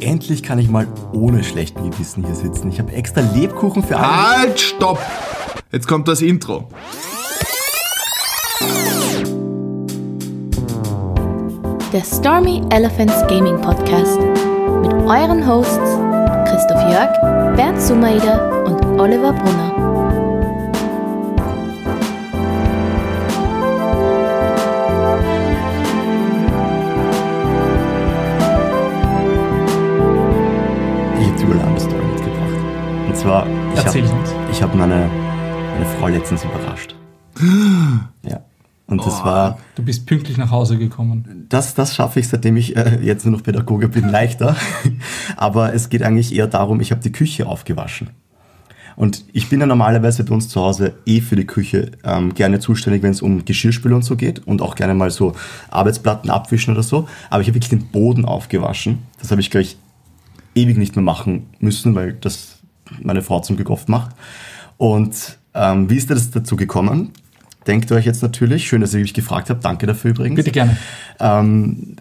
Endlich kann ich mal ohne schlechten Gewissen hier sitzen. Ich habe extra Lebkuchen für alle. Halt, stopp! Jetzt kommt das Intro. Der Stormy Elephants Gaming Podcast mit euren Hosts Christoph Jörg, Bernd Sumaida und Oliver Brunner. Zwar, ich habe hab meine, meine Frau letztens überrascht. Ja. Und das war, Du bist pünktlich nach Hause gekommen. das, das schaffe ich, seitdem ich äh, jetzt nur noch Pädagoge bin, leichter. Aber es geht eigentlich eher darum, ich habe die Küche aufgewaschen. Und ich bin ja normalerweise bei uns zu Hause eh für die Küche ähm, gerne zuständig, wenn es um Geschirrspüler und so geht und auch gerne mal so Arbeitsplatten abwischen oder so. Aber ich habe wirklich den Boden aufgewaschen. Das habe ich gleich ewig nicht mehr machen müssen, weil das meine Frau zum Glück oft macht. Und ähm, wie ist das dazu gekommen? Denkt ihr euch jetzt natürlich, schön, dass ihr mich gefragt habt, danke dafür übrigens. Bitte gerne. Ähm,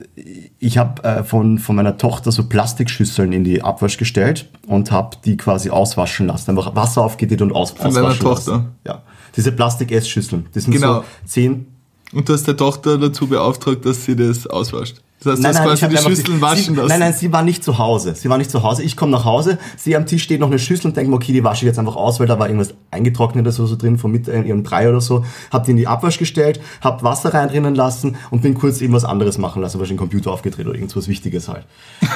ich habe äh, von, von meiner Tochter so Plastikschüsseln in die Abwasch gestellt und habe die quasi auswaschen lassen. Einfach Wasser aufgedreht und aus, Von auswaschen deiner Tochter? lassen. Ja. Diese Plastik-Essschüsseln. Die sind Genau. so 10, Und du hast der Tochter dazu beauftragt, dass sie das auswascht. Das heißt, du Nein, hast nein, quasi die Schüsseln sie, waschen lassen. Nein, nein, sie war nicht zu Hause. Sie war nicht zu Hause. Ich komme nach Hause, sehe am Tisch steht noch eine Schüssel und denke mir, okay, die wasche ich jetzt einfach aus, weil da war irgendwas eingetrocknetes oder so drin, von mit äh, ihrem Brei oder so. Hab die in die Abwasch gestellt, hab Wasser reinrinnen lassen und bin kurz irgendwas anderes machen lassen, wahrscheinlich den Computer aufgedreht oder irgendwas Wichtiges halt.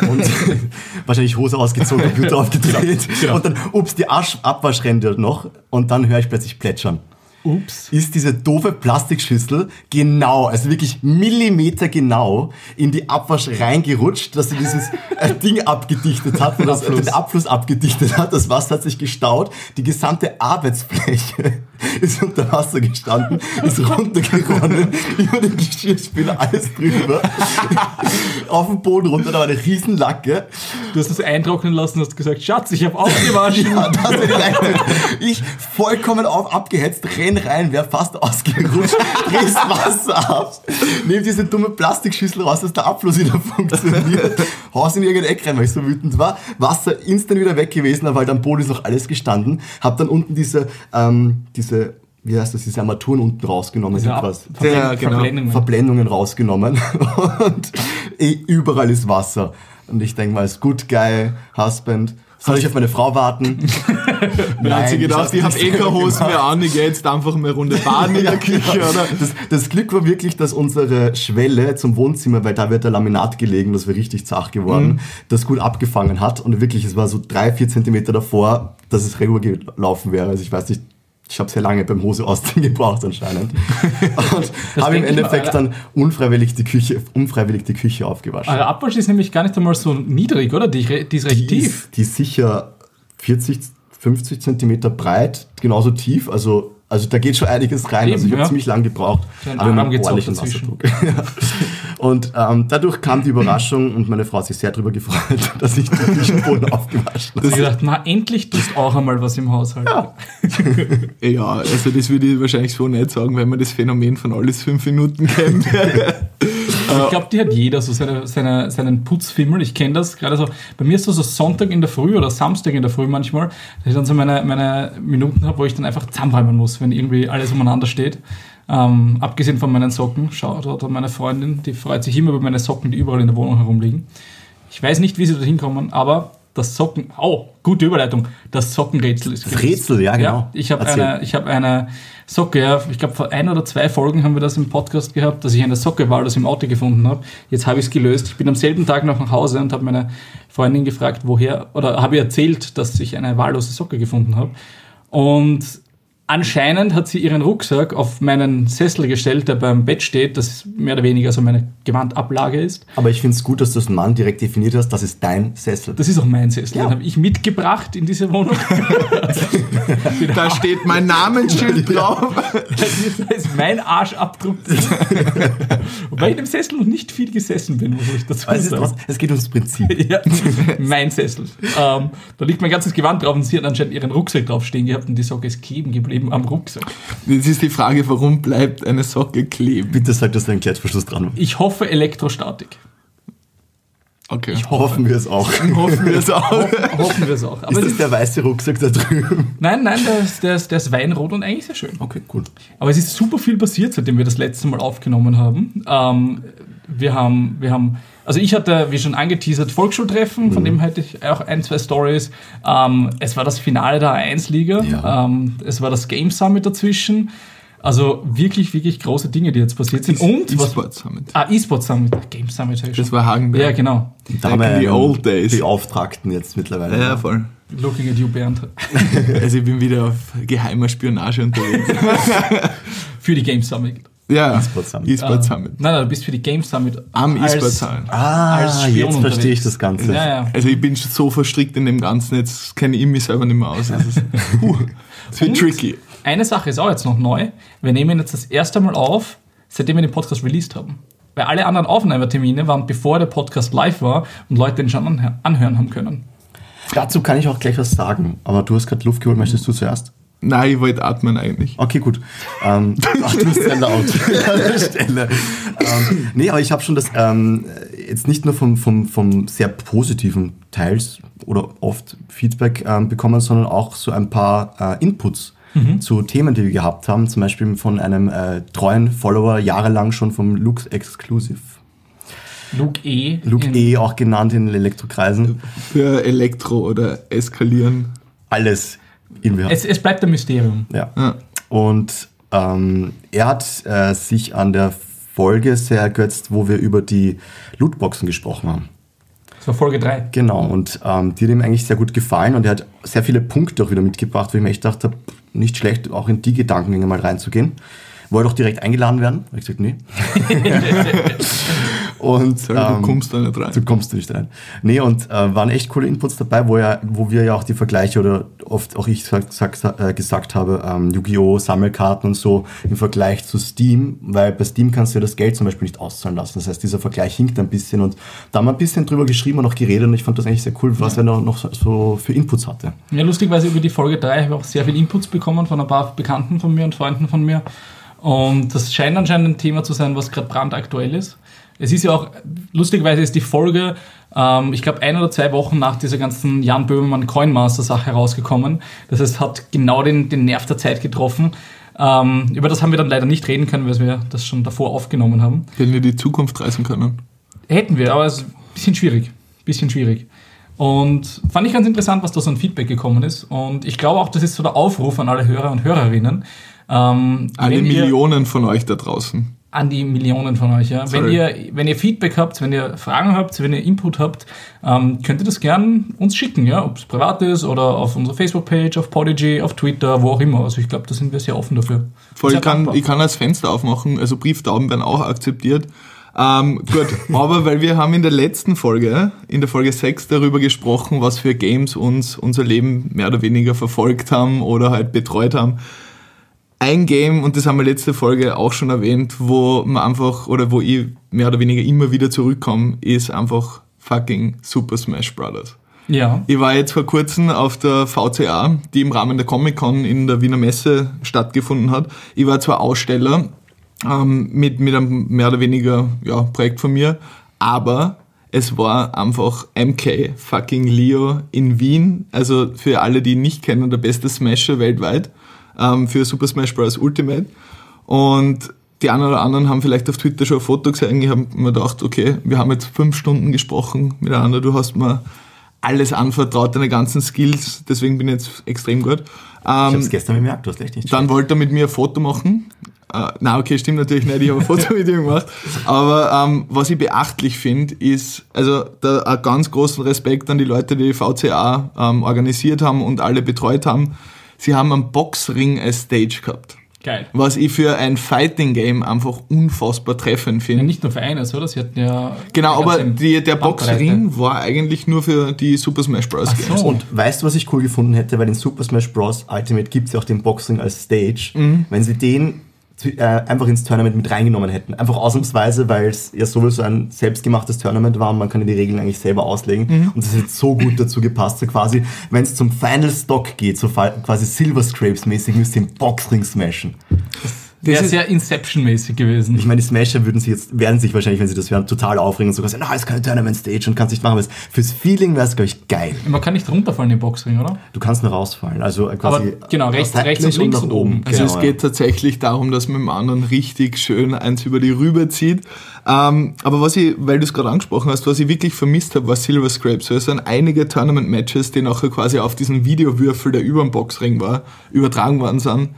Und wahrscheinlich Hose ausgezogen, Computer aufgedreht und dann, ups, die Asch Abwasch rennt ja noch und dann höre ich plötzlich plätschern Ups. ist diese doofe Plastikschüssel genau, also wirklich Millimeter genau in die Abwasch reingerutscht, dass sie dieses äh, Ding abgedichtet hat, Abfluss. den Abfluss abgedichtet hat. Das Wasser hat sich gestaut. Die gesamte Arbeitsfläche ist unter Wasser gestanden, ist runtergeronnen, über den Geschirrspüler, alles drüber. Auf den Boden runter, da war eine Riesenlacke. Du hast das eintrocknen lassen und hast gesagt, Schatz, ich habe aufgewaschen. Ja, das ich vollkommen auf, abgehetzt, renn rein, wär fast ausgerutscht, drehst Wasser ab, nehm diese dumme Plastikschüssel raus, dass der Abfluss wieder funktioniert, haus in irgendein Eck rein, weil ich so wütend war, Wasser instant wieder weg gewesen, weil am Boden ist noch alles gestanden, hab dann unten diese, ähm, diese, wie heißt das, diese Armaturen unten rausgenommen, sind Ja, genau. Verblendungen. Verblendungen rausgenommen und eh, überall ist Wasser. Und ich denke mal, ist gut, geil, Husband. Soll ich auf meine Frau warten? Dann hat sie gedacht, ich habe eh keine Hosen mehr an, ich gehe jetzt einfach mal eine Runde baden in der Küche, Ja, oder? Das, das Glück war wirklich, dass unsere Schwelle zum Wohnzimmer, weil da wird der Laminat gelegen, das wäre richtig zart geworden, Mhm. das gut abgefangen hat. Und wirklich, es war so drei, vier Zentimeter davor, dass es rüber gelaufen wäre. Also ich weiß nicht, ich habe sehr lange beim Hose ausziehen gebraucht anscheinend. Und habe im Endeffekt dann unfreiwillig die Küche, unfreiwillig die Küche aufgewaschen. Eure Abwasch ist nämlich gar nicht einmal so niedrig, oder? Die, die ist recht die tief. ist, die ist sicher 40, 50 Zentimeter breit, genauso tief. Also, also da geht schon einiges rein. Eben, also ich habe ja. ziemlich lang gebraucht. Ein aber mit Arm dazwischen. Wasserdruck. Ja. und ähm, dadurch kam die Überraschung und meine Frau hat sich sehr darüber gefreut, dass ich den Küchenboden aufgewaschen Da habe ich gedacht, na, endlich tust auch einmal was im Haushalt. Ja, also das würde ich wahrscheinlich so nicht sagen, wenn man das Phänomen von alles fünf Minuten kennt. Ich glaube, die hat jeder so seine, seine, seinen Putzfimmel. Ich kenne das gerade so. Bei mir ist das so Sonntag in der Früh oder Samstag in der Früh manchmal, dass ich dann so meine, meine Minuten habe, wo ich dann einfach zusammenräumen muss, wenn irgendwie alles umeinander steht. Ähm, abgesehen von meinen Socken, schaut oder meine Freundin, die freut sich immer über meine Socken, die überall in der Wohnung herumliegen. Ich weiß nicht, wie sie dorthin kommen, aber das Socken, oh, gute Überleitung, das Sockenrätsel ist Das Rätsel, ja, genau. ich habe eine, ich habe eine Socke, ja, ich glaube vor ein oder zwei Folgen haben wir das im Podcast gehabt, dass ich eine Socke wahllos im Auto gefunden habe. Jetzt habe ich es gelöst. Ich bin am selben Tag noch nach Hause und habe meine Freundin gefragt, woher, oder habe ihr erzählt, dass ich eine wahllose Socke gefunden habe. Und anscheinend hat sie ihren Rucksack auf meinen Sessel gestellt, der beim Bett steht, das mehr oder weniger so meine Gewandablage ist. Aber ich finde es gut, dass du das Mann direkt definiert hast, das ist dein Sessel. Das ist auch mein Sessel. Ja. Den habe ich mitgebracht in diese Wohnung. da steht mein Namensschild drauf. Da ist mein Arschabdruck. Wobei ich in dem Sessel noch nicht viel gesessen bin, muss ich dazu es, ist sagen. es geht ums Prinzip. Ja, mein Sessel. Ähm, da liegt mein ganzes Gewand drauf und sie hat anscheinend ihren Rucksack drauf stehen gehabt und die Socke ist kleben geblieben am Rucksack. Jetzt ist die Frage, warum bleibt eine Socke kleben? Bitte sag, dass da ein Klettverschluss dran war. Ich hoffe Elektrostatik. Okay. Hoffen wir es auch. hoffen wir es auch. Hoffen wir es auch. Aber Ist es das ist, der weiße Rucksack da drüben? nein, nein, der ist, der, ist, der ist weinrot und eigentlich sehr schön. Okay, cool. Aber es ist super viel passiert, seitdem wir das letzte Mal aufgenommen haben. Ähm, wir haben, wir haben, also ich hatte, wie schon angeteasert, Volksschultreffen, von dem hätte ich auch ein, zwei Stories. Ähm, es war das Finale der A1-Liga. Ja. Ähm, es war das Game Summit dazwischen. Also wirklich, wirklich große Dinge, die jetzt passiert sind. Und E-Sport Summit. Ah, E-Sport Summit. Game Summit sag ich Das war Hagenberg. Ja, genau. Da haben wir in the einen old days. Beauftragten jetzt mittlerweile. Ja, voll. Looking at you, Bernd. Also ich bin wieder auf geheimer Spionage unterwegs. Für die Game Summit. Ja, E-Sport Summit. E-Sport Summit. Nein, nein, du bist für die Game Summit. Am E-Sport Summit. Ah, als Spion jetzt verstehe unterwegs. ich das Ganze. Ja, ja. Also ich bin schon so verstrickt in dem Ganzen, jetzt kenne ich mich selber nicht mehr aus. Das ist, puh, das wird tricky. Eine Sache ist auch jetzt noch neu. Wir nehmen jetzt das erste Mal auf, seitdem wir den Podcast released haben. Weil alle anderen Aufnahmetermine waren bevor der Podcast live war und Leute den schon anhö- anhören haben können. Dazu kann ich auch gleich was sagen. Aber du hast gerade Luft geholt, möchtest du zuerst? Nein, ich wollte atmen eigentlich. Okay, gut. Ähm, ach, du bist sehr laut an der Stelle. Ähm, nee, aber ich habe schon das ähm, jetzt nicht nur vom, vom, vom sehr positiven Teils oder oft Feedback ähm, bekommen, sondern auch so ein paar äh, Inputs zu Themen, die wir gehabt haben. Zum Beispiel von einem äh, treuen Follower, jahrelang schon vom Lux Exclusive. Luke E. Luke E. auch genannt in den Elektrokreisen. Für Elektro oder Eskalieren. Alles Es, es bleibt ein Mysterium. Ja. Ja. Und ähm, er hat äh, sich an der Folge sehr ergötzt, wo wir über die Lootboxen gesprochen haben. Das war Folge 3. Genau, und ähm, die hat ihm eigentlich sehr gut gefallen und er hat sehr viele Punkte auch wieder mitgebracht, wo ich mir echt dachte, nicht schlecht, auch in die Gedankengänge mal reinzugehen. Wollte auch direkt eingeladen werden. Hab ich gesagt, nee. und Sorry, du ähm, kommst da nicht rein. Du kommst nicht rein. Nee, und äh, waren echt coole Inputs dabei, wo, er, wo wir ja auch die Vergleiche oder oft auch ich sag, sag, äh, gesagt habe, ähm, Yu-Gi-Oh! Sammelkarten und so im Vergleich zu Steam, weil bei Steam kannst du ja das Geld zum Beispiel nicht auszahlen lassen. Das heißt, dieser Vergleich hinkt ein bisschen und da haben wir ein bisschen drüber geschrieben und auch geredet und ich fand das eigentlich sehr cool, was er noch, noch so- für Inputs hatte. Ja, lustigweise über die Folge 3 habe ich auch sehr viel Inputs bekommen von ein paar Bekannten von mir und Freunden von mir. Und das scheint anscheinend ein Thema zu sein, was gerade brandaktuell ist. Es ist ja auch, lustigerweise ist die Folge, ähm, ich glaube, ein oder zwei Wochen nach dieser ganzen Jan Böhmermann Coinmaster-Sache herausgekommen. Das heißt, hat genau den, den Nerv der Zeit getroffen. Ähm, über das haben wir dann leider nicht reden können, weil wir das schon davor aufgenommen haben. Wenn wir die Zukunft reisen können. Hätten wir, aber es ist ein bisschen schwierig. Bisschen schwierig. Und fand ich ganz interessant, was da so ein Feedback gekommen ist. Und ich glaube auch, das ist so der Aufruf an alle Hörer und Hörerinnen. Ähm, Alle Millionen von euch da draußen. An die Millionen von euch. Ja. Wenn, ihr, wenn ihr Feedback habt, wenn ihr Fragen habt, wenn ihr Input habt, ähm, könnt ihr das gern uns schicken, ja? ob es privat ist oder auf unserer Facebook-Page, auf Podigy, auf Twitter, wo auch immer. Also ich glaube, da sind wir sehr offen dafür. Voll, ich kann, ich kann das Fenster aufmachen, also Brieftauben werden auch akzeptiert. Ähm, gut, aber weil wir haben in der letzten Folge, in der Folge 6, darüber gesprochen, was für Games uns unser Leben mehr oder weniger verfolgt haben oder halt betreut haben. Ein Game, und das haben wir letzte Folge auch schon erwähnt, wo man einfach, oder wo ich mehr oder weniger immer wieder zurückkomme, ist einfach fucking Super Smash Brothers. Ja. Ich war jetzt vor kurzem auf der VCA, die im Rahmen der Comic-Con in der Wiener Messe stattgefunden hat. Ich war zwar Aussteller ähm, mit, mit einem mehr oder weniger ja, Projekt von mir, aber es war einfach MK fucking Leo in Wien. Also für alle, die ihn nicht kennen, der beste Smasher weltweit ähm, für Super Smash Bros. Ultimate. Und die einen oder anderen haben vielleicht auf Twitter schon ein Foto gesehen. Ich habe mir gedacht, okay, wir haben jetzt fünf Stunden gesprochen miteinander. Du hast mir alles anvertraut, deine ganzen Skills. Deswegen bin ich jetzt extrem gut. Ich habe Ähm, es gestern bemerkt, du hast echt nicht dann wollte er mit mir ein Foto machen. Äh, na, okay, stimmt natürlich nicht, ich habe ein Foto mit ihm gemacht. Aber ähm, was ich beachtlich finde, ist, also da einen ganz großen Respekt an die Leute, die die VCA ähm, organisiert haben und alle betreut haben. Sie haben einen Boxring als Stage gehabt. Geil. Was ich für ein Fighting-Game einfach unfassbar treffend Ja, finde. nicht nur für eines, oder? Sie hatten ja. Genau, aber die, der. Boxring war eigentlich nur für die Super Smash Bros. Ach so. Games. Und weißt du, was ich cool gefunden hätte? Weil in Super Smash Bros. Ultimate gibt es ja auch den Boxring als Stage. Mhm. Wenn sie den äh, einfach ins Tournament mit reingenommen hätten. Einfach ausnahmsweise, weil es ja sowieso ein selbstgemachtes Tournament war und man kann die Regeln eigentlich selber auslegen. Mhm. Und das hätte so gut dazu gepasst. So quasi, wenn es zum Final Stock geht, so quasi Silver Scrapes mäßig, müsst ihr den Boxring smashen. Wäre ist- sehr Inception-mäßig gewesen. Ich meine, die Smasher würden sich jetzt, werden sich wahrscheinlich, wenn sie das hören, total aufregen und sogar sagen, na, es ist keine Tournament Stage und kannst nicht machen, aber fürs Feeling wäre es, glaube ich, geil. Man kann nicht runterfallen im Boxring, oder? Du kannst nur rausfallen. Also äh, quasi Aber genau, rechts- rechts und links nach und oben. Also Genau, es ja. geht tatsächlich darum, dass man dem anderen richtig schön eins über die Rübe zieht. Ähm, aber was ich, weil du es gerade angesprochen hast, was ich wirklich vermisst habe, war Silver Scrapes. Also es sind einige Tournament-Matches, die nachher quasi auf diesen Videowürfel, der über dem Boxring war, übertragen worden sind.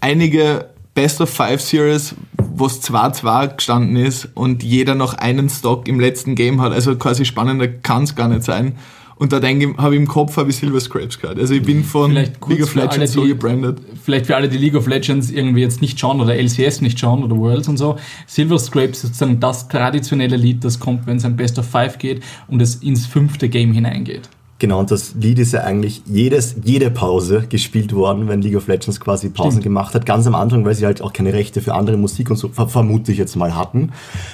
Einige Best of Five Series, wo es 2-2 gestanden ist und jeder noch einen Stock im letzten Game hat. Also quasi spannender kann es gar nicht sein. Und da denke ich, habe ich im Kopf habe ich Silver Scrapes gehört. Also ich bin von Vielleicht kurz League of für alle, Legends so gebrandet. Vielleicht für alle, die League of Legends irgendwie jetzt nicht schauen oder LCS nicht schauen oder Worlds und so. Silver Scrapes ist sozusagen das traditionelle Lied, das kommt, wenn es ein Best of Five geht und es ins fünfte Game hineingeht. Genau, und das Lied ist ja eigentlich jedes, jede Pause gespielt worden, wenn League of Legends quasi Pausen Stimmt. gemacht hat. Ganz am Anfang, weil sie halt auch keine Rechte für andere Musik und so, ver vermute ich jetzt mal, hatten.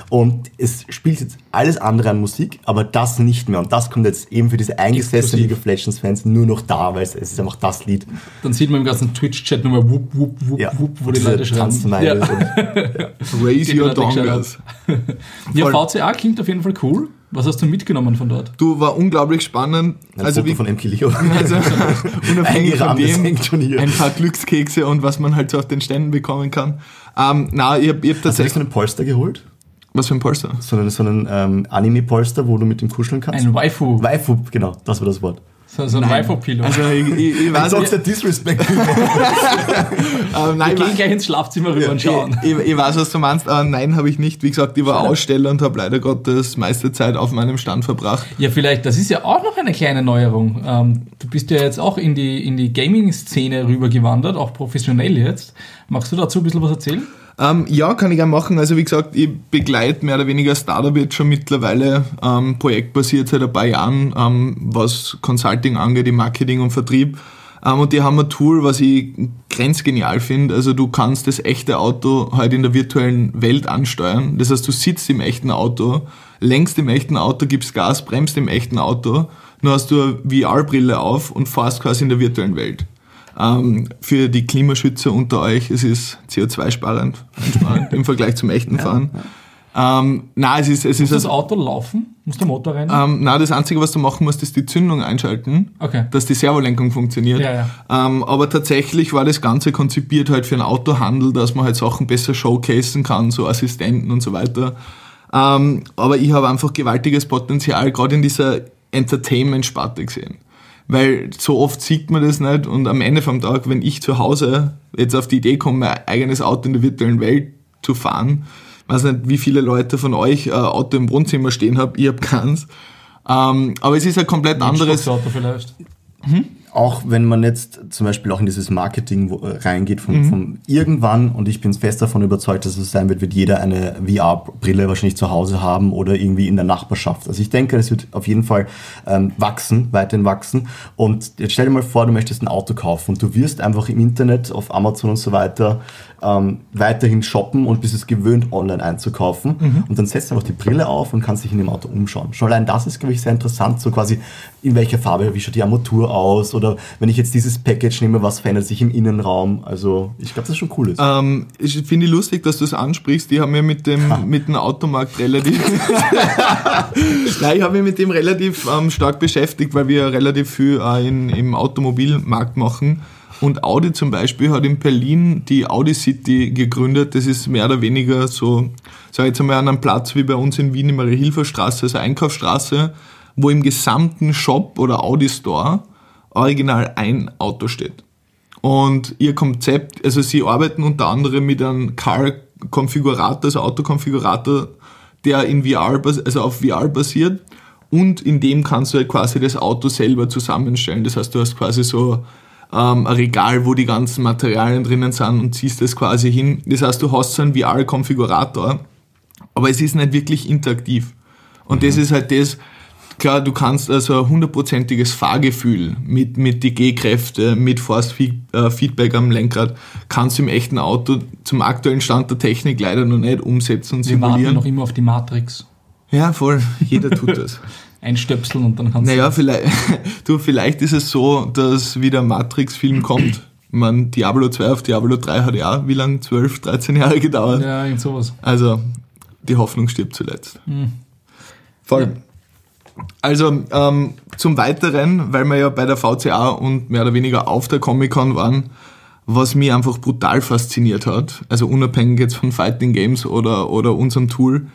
Und es spielt jetzt alles andere an Musik, aber das nicht mehr. Und das kommt jetzt eben für diese eingesessenen. League of Legends Fans nur noch da, weil es, ist einfach das Lied. Dann sieht man im ganzen Twitch-Chat nur mal wupp, wupp, wupp, Ja, wupp, wo die Leute schreiben. Tanzmeile Ja. und Raise Die your dongas. ja. VCA klingt auf jeden Fall cool. Was hast du mitgenommen von dort? Du, war unglaublich spannend. ein Also, Foto wie, von MK Leo. also unabhängig von dem, hängt schon hier. ein paar Glückskekse und was man halt so auf den Ständen bekommen kann. Ähm, na, ich hab, ich hab Hast du dir tatsächlich... so einen Polster geholt? Was für ein Polster? So einen, so einen ähm, Anime-Polster, wo du mit dem kuscheln kannst? Ein Waifu. Waifu, genau, das war das Wort. So, so ein Waifu-Pillow. Also, ich, ich, ich weiß Sonst nicht, der Disrespect. ähm, nein, wir ich, gehen gleich ins Schlafzimmer rüber und schauen. ich, ich, ich weiß, was du meinst, aber nein, habe ich nicht. Wie gesagt, ich war Aussteller und habe leider Gottes meiste Zeit auf meinem Stand verbracht. Ja, vielleicht, das ist ja auch noch eine kleine Neuerung. Ähm, du bist ja jetzt auch in die, in die Gaming-Szene rübergewandert, auch professionell jetzt. Magst du dazu ein bisschen was erzählen? Ähm, ja, kann ich gerne machen. Also wie gesagt, ich begleite mehr oder weniger Startup jetzt schon mittlerweile ähm, projektbasiert seit ein paar Jahren, ähm, was Consulting angeht, im Marketing und Vertrieb. Ähm, und die haben ein Tool, was ich grenzgenial finde. Also du kannst das echte Auto halt in der virtuellen Welt ansteuern. Das heißt, du sitzt im echten Auto, lenkst im echten Auto, gibst Gas, bremst im echten Auto, nur hast du eine VR-Brille auf und fährst quasi in der virtuellen Welt. Ähm, für die Klimaschützer unter euch, es ist CO2-sparend einsparend im Vergleich zum echten Fahren. Ähm, nein, es ist, es ist Muss das also, Auto laufen? Muss der Motor rein? ähm, nein, das Einzige, was du machen musst, ist die Zündung einschalten, Okay. dass die Servolenkung funktioniert. Ja, ja. Ähm, aber tatsächlich war das Ganze konzipiert halt für einen Autohandel, dass man halt Sachen besser showcasen kann, so Assistenten und so weiter. Ähm, aber ich habe einfach gewaltiges Potenzial gerade in dieser Entertainment-Sparte gesehen. Weil so oft sieht man das nicht und am Ende vom Tag, wenn ich zu Hause jetzt auf die Idee komme, mein eigenes Auto in der virtuellen Welt zu fahren, weiß nicht, wie viele Leute von euch ein Auto im Wohnzimmer stehen haben, ich habe keins. Ähm, aber es ist ein komplett anderes. Auto vielleicht. Auch wenn man jetzt zum Beispiel auch in dieses Marketing äh, reingeht, von, Mhm. von irgendwann, und ich bin fest davon überzeugt, dass es sein wird, wird jeder eine VR-Brille wahrscheinlich zu Hause haben oder irgendwie in der Nachbarschaft. Also ich denke, es wird auf jeden Fall ähm, wachsen, weiterhin wachsen. Und jetzt stell dir mal vor, du möchtest ein Auto kaufen und du wirst einfach im Internet, auf Amazon und so weiter, ähm, weiterhin shoppen und bist es gewöhnt, online einzukaufen. Mhm. Und dann setzt du einfach die Brille auf und kannst dich in dem Auto umschauen. Schon allein das ist, glaube ich, sehr interessant, so quasi in welcher Farbe, wie schaut die Armatur aus oder wenn ich jetzt dieses Package nehme, was verändert sich im Innenraum. Also ich glaube, das ist schon cool. Ist. Ähm, ich finde lustig, dass du es ansprichst. Ich habe mir mit dem, mit dem Automarkt relativ. Nein, ich habe mich mit dem relativ ähm, stark beschäftigt, weil wir relativ viel äh, in, im Automobilmarkt machen. Und Audi zum Beispiel hat in Berlin die Audi City gegründet. Das ist mehr oder weniger so, sag ich jetzt einmal, an einem Platz wie bei uns in Wien, die Marie-Hilfer-Straße, also Einkaufsstraße, wo im gesamten Shop oder Audi Store original ein Auto steht. Und ihr Konzept, also sie arbeiten unter anderem mit einem Car-Konfigurator, also Autokonfigurator, der in VR, also auf VR basiert. Und in dem kannst du halt quasi das Auto selber zusammenstellen. Das heißt, du hast quasi so ähm, ein Regal, wo die ganzen Materialien drinnen sind und ziehst das quasi hin. Das heißt, du hast so einen VR-Konfigurator, aber es ist nicht wirklich interaktiv. Und das ist halt das, klar, du kannst also ein hundertprozentiges Fahrgefühl mit, mit die G-Kräfte, mit Force-Feedback am Lenkrad, kannst du im echten Auto zum aktuellen Stand der Technik leider noch nicht umsetzen und Wir warten simulieren. noch immer auf die Matrix. Ja, voll. Jeder tut das. Einstöpseln und dann kannst naja, vielleicht, du, vielleicht ist es so, dass wieder Matrix-Film kommt meine, Diablo 2 auf Diablo 3 hat ja wie lange? 12, 13 Jahre gedauert. Ja, irgend sowas. Also, die Hoffnung stirbt zuletzt. Voll. Ja. Also, ähm, zum Weiteren, weil wir ja bei der VCA und mehr oder weniger auf der Comic-Con waren, was mich einfach brutal fasziniert hat, also unabhängig jetzt von Fighting Games oder, oder unserem Tool,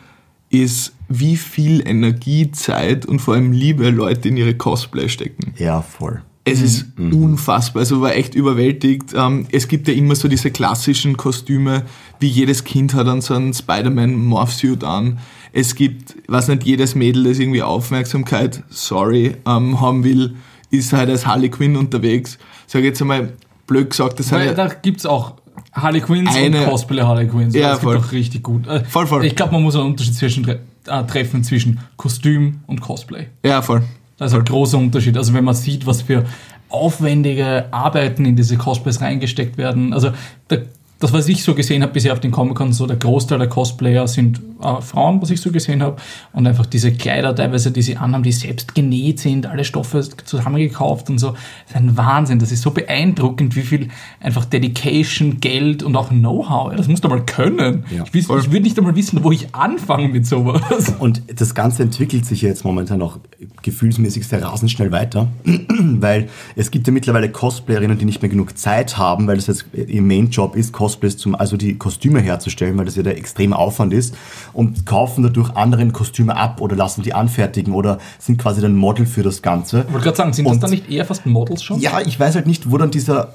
ist, wie viel Energie, Zeit und vor allem Liebe Leute in ihre Cosplay stecken. Ja, voll. Es ist unfassbar, also war echt überwältigt. Ähm, es gibt ja immer so diese klassischen Kostüme, wie jedes Kind hat dann so einen Spider-Man-Morphsuit an. Es gibt, was nicht, jedes Mädel, das irgendwie Aufmerksamkeit, sorry, ähm, haben will, ist halt als Harley Quinn unterwegs. Sag jetzt einmal, blöd gesagt, das Weil halt da gibt es auch Harley Quinns Eine- und Cosplay Harley Quinns. Ja, das voll. gibt auch richtig gut. Äh, Voll, voll. Ich glaube, man muss einen Unterschied zwischen, äh, treffen zwischen Kostüm und Cosplay. ja voll. Das ist ein großer Unterschied. Also wenn man sieht, was für aufwendige Arbeiten in diese Cosplays reingesteckt werden. Also der, das, was ich so gesehen habe bisher auf den Comic-Con, so der Großteil der Cosplayer sind äh, Frauen, was ich so gesehen habe. Und einfach diese Kleider teilweise, die sie anhaben, die selbst genäht sind, alle Stoffe zusammengekauft und so. Das ist ein Wahnsinn. Das ist so beeindruckend, wie viel einfach Dedication, Geld und auch Know-how. Ja, Das musst du mal können. Ja. Ich, ich würde nicht einmal wissen, wo ich anfange mit sowas. Und das Ganze entwickelt sich jetzt momentan auch gefühlsmäßig sehr rasend schnell weiter, weil es gibt ja mittlerweile Cosplayerinnen, die nicht mehr genug Zeit haben, weil das jetzt ihr Main-Job ist, Cosplays zum, also die Kostüme herzustellen, weil das ja der extreme Aufwand ist und kaufen dadurch anderen Kostüme ab oder lassen die anfertigen oder sind quasi dann Model für das Ganze. Ich wollte gerade sagen, sind das Und- dann nicht eher fast Models schon? Ja, ich weiß halt nicht, wo dann dieser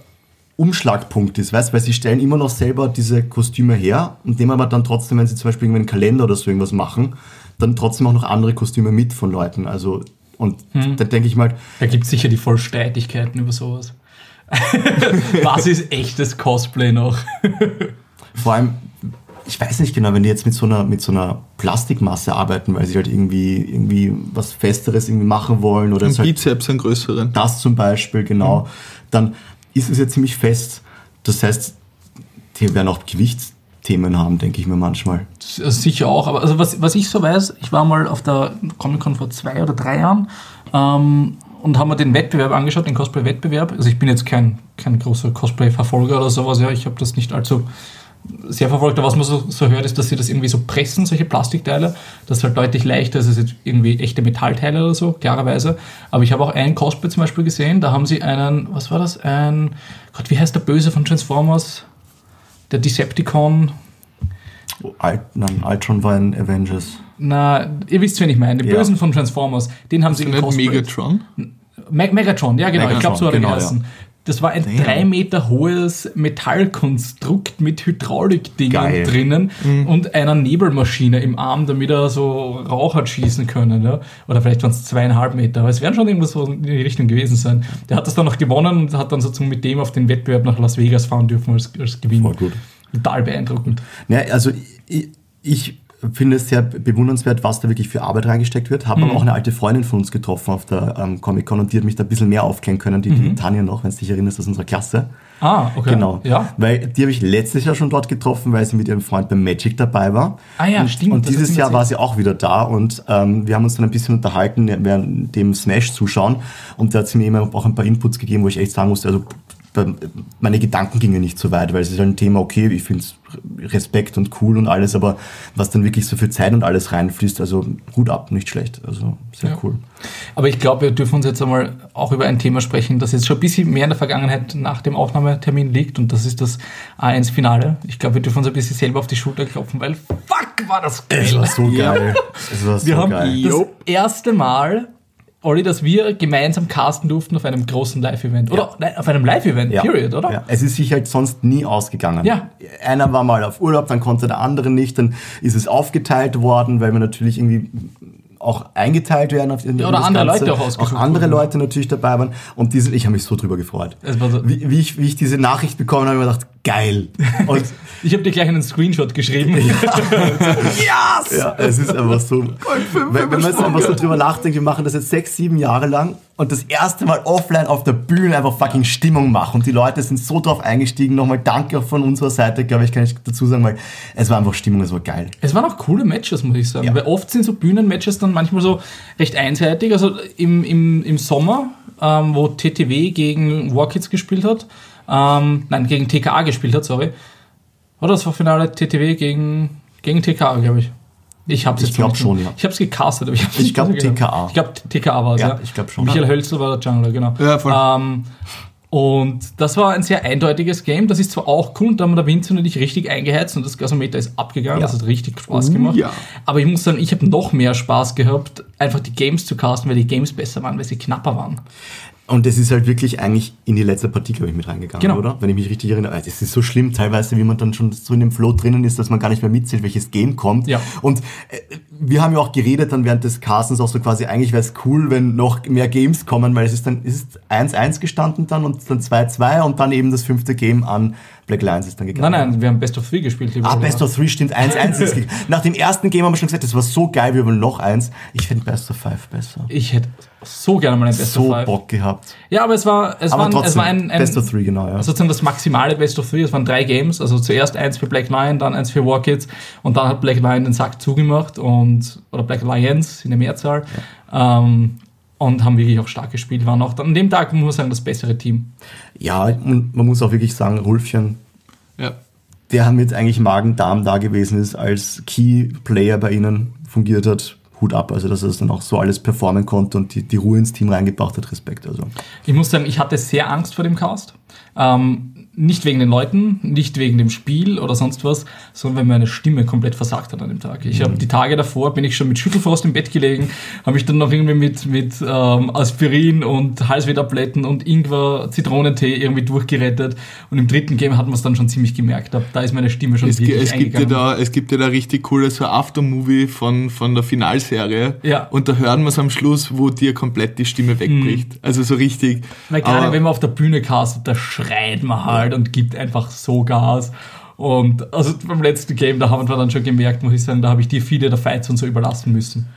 Umschlagpunkt ist, weißt, weil sie stellen immer noch selber diese Kostüme her und nehmen aber dann trotzdem, wenn sie zum Beispiel einen Kalender oder so irgendwas machen, dann trotzdem auch noch andere Kostüme mit von Leuten. Also, und Hm. da denke ich mal, Da gibt es sicher die Vollstreitigkeiten über sowas. Was ist echtes Cosplay noch? vor allem, ich weiß nicht genau, wenn die jetzt mit so einer, mit so einer Plastikmasse arbeiten, weil sie halt irgendwie, irgendwie was Festeres irgendwie machen wollen oder Ein halt Bizeps einen größeren. das zum Beispiel, genau, dann ist es ja ziemlich fest. Das heißt, die werden auch Gewichtsthemen haben, denke ich mir manchmal. Also sicher auch, aber also was, was ich so weiß, ich war mal auf der Comic-Con vor zwei oder drei Jahren ähm, und haben mir den Wettbewerb angeschaut, den Cosplay-Wettbewerb. Also ich bin jetzt kein, kein großer Cosplay-Verfolger oder sowas, ja, ich habe das nicht allzu sehr verfolgt, aber was man so, so hört, ist, dass sie das irgendwie so pressen, solche Plastikteile. Das ist halt deutlich leichter als jetzt irgendwie echte Metallteile oder so, klarerweise. Aber ich habe auch ein Cosplay zum Beispiel gesehen, da haben sie einen, was war das? Ein, Gott, wie heißt der Böse von Transformers? Der Decepticon, Alt, nein, Ultron war in Avengers. Na, ihr wisst, wen ich meine. Den Ja. Bösen von Transformers. Den haben sie Nicht gecosplayt. Megatron? Me Megatron, ja genau. ich Megatron, glaube, so hat er genau, geheißen. Das war ein drei Meter hohes Metallkonstrukt mit Hydraulikdingen drinnen und einer Nebelmaschine im Arm, damit er so Rauch hat schießen können. Ja? Oder vielleicht waren es zweieinhalb Meter, aber es werden schon irgendwas so in die Richtung gewesen sein. Der hat das dann noch gewonnen und hat dann sozusagen mit dem auf den Wettbewerb nach Las Vegas fahren dürfen als, als Gewinn. Voll gut. Total beeindruckend. Ja, also ich, ich finde es sehr bewundernswert, was da wirklich für Arbeit reingesteckt wird. Habe Mhm. aber auch eine alte Freundin von uns getroffen auf der ähm, Comic-Con und die hat mich da ein bisschen mehr aufklären können, die, die Tanja noch, wenn du dich erinnerst, aus unserer Klasse. Mhm. Ah, okay. Genau. Ja. Weil die habe ich letztes Jahr schon dort getroffen, weil sie mit ihrem Freund beim Magic dabei war. Ah ja, und, stimmt, Und dieses Jahr war sie auch wieder da und ähm, wir haben uns dann ein bisschen unterhalten während dem Smash zuschauen und da hat sie mir immer auch ein paar Inputs gegeben, wo ich echt sagen musste, also meine Gedanken gingen nicht so weit, weil es ist halt ein Thema, okay, ich finde es Respekt und cool und alles, aber was dann wirklich so viel Zeit und alles reinfließt, also gut ab, nicht schlecht, also sehr Ja. cool. Aber ich glaube, wir dürfen uns jetzt einmal auch über ein Thema sprechen, das jetzt schon ein bisschen mehr in der Vergangenheit nach dem Aufnahmetermin liegt und das ist das A1-Finale. Ich glaube, wir dürfen uns ein bisschen selber auf die Schulter klopfen, weil fuck, war das geil. Es war so Ja. geil. Es war so wir haben geil. das Jo. erste Mal, Olli, dass wir gemeinsam casten durften auf einem großen Live-Event. Oder nein, auf einem Live-Event, Ja. period, oder? Ja. Es ist sich halt sonst nie ausgegangen. Ja. Einer war mal auf Urlaub, dann konnte der andere nicht, dann ist es aufgeteilt worden, weil wir natürlich irgendwie auch eingeteilt werden. Auf Ja, oder andere Ganze. Leute auch ausgesucht Auch andere wurden. Leute natürlich dabei waren. Und diese, ich habe mich so drüber gefreut. Es war so- wie, wie, ich, wie ich diese Nachricht bekommen habe, habe ich mir gedacht, geil. Und Ich habe dir gleich einen Screenshot geschrieben. ja, es ist einfach so. Wenn, wenn man jetzt einfach so drüber nachdenkt, wir machen das jetzt sechs, sieben Jahre lang und das erste Mal offline auf der Bühne einfach fucking Stimmung machen und die Leute sind so drauf eingestiegen. Nochmal danke auch von unserer Seite, glaube ich, kann ich dazu sagen, weil es war einfach Stimmung, es war geil. Es waren auch coole Matches, muss ich sagen. Ja. Weil oft sind so Bühnenmatches dann manchmal so recht einseitig. Also im, im, im Sommer, ähm, wo TTW gegen Warkids gespielt hat, ähm, nein, gegen TKA gespielt hat, sorry. Oder das war Finale TTW gegen, gegen TKA, glaube ich. Ich habe Ich glaub schon, ja. Ich habe es gecastet, aber ich habe Ich glaub, TKA. Ich glaube TKA war es, Ja, ja. ich glaub schon. Michael Hölzel war der Jungler, genau. Ja, voll. Ähm, und das war ein sehr eindeutiges Game. Das ist zwar auch cool, und da haben wir der Vincent und ich richtig eingeheizt und das Gasometer ist abgegangen. Ja. Das hat richtig Spaß Oh, gemacht. ja. Aber ich muss sagen, ich habe noch mehr Spaß gehabt, einfach die Games zu casten, weil die Games besser waren, weil sie knapper waren. Und es ist halt wirklich eigentlich in die letzte Partie, glaube ich, mit reingegangen, Genau. oder? Wenn ich mich richtig erinnere. Es ist so schlimm teilweise, wie man dann schon so in dem Flow drinnen ist, dass man gar nicht mehr mitzählt, welches Game kommt. Ja. Und äh, wir haben ja auch geredet dann während des Castens auch so quasi, eigentlich wäre es cool, wenn noch mehr Games kommen, weil es ist dann, es ist 1-1 gestanden dann und dann 2-2 und dann eben das fünfte Game an Black Lions ist dann gegangen. Nein, nein, wir haben Best of Three gespielt. Ah. Best of Three stimmt, 1-1 ist gegangen. Nach dem ersten Game haben wir schon gesagt, das war so geil, wir wollen noch eins. Ich finde Best of Five besser. Ich hätte so gerne mal ein Best so of Five. Bock gehabt. Ja, aber es war, es Aber war, ein, trotzdem, es war ein, ein Best of Three, genau, ja. sozusagen das maximale Best of Three. Es waren drei Games, also zuerst eins für Black Lion, dann eins für War Kids und dann hat Black Lion den Sack zugemacht und oder Black Lions in der Mehrzahl ähm, und haben wirklich auch stark gespielt. Waren auch dann, an dem Tag muss man sagen das bessere Team. Ja, und man muss auch wirklich sagen, Rulfchen, Ja. der mit eigentlich Magen-Darm da gewesen ist, als Key-Player bei ihnen fungiert hat, Hut ab. Also, dass er das dann auch so alles performen konnte und die, die Ruhe ins Team reingebracht hat, Respekt. Also, Ich muss sagen, ich hatte sehr Angst vor dem Cast. Ähm, nicht wegen den Leuten, nicht wegen dem Spiel oder sonst was, sondern weil meine Stimme komplett versagt hat an dem Tag. Ich habe die Tage davor, bin ich schon mit Schüttelfrost im Bett gelegen, habe mich dann noch irgendwie mit, mit ähm, Aspirin und Halswehtabletten und Ingwer, Zitronentee irgendwie durchgerettet. Und im dritten Game hat man es dann schon ziemlich gemerkt. Da, ist meine Stimme schon Es, wirklich es, gibt ja da, es gibt ja da richtig cooles so Aftermovie von, von der Finalserie. Ja. Und da hören wir es am Schluss, wo dir komplett die Stimme wegbricht. Also so richtig. Weil gerade wenn man auf der Bühne castet, da schreit man halt und gibt einfach so Gas. Und also beim letzten Game, da haben wir dann schon gemerkt, muss ich sagen, da habe ich dir viele der Fights und so überlassen müssen.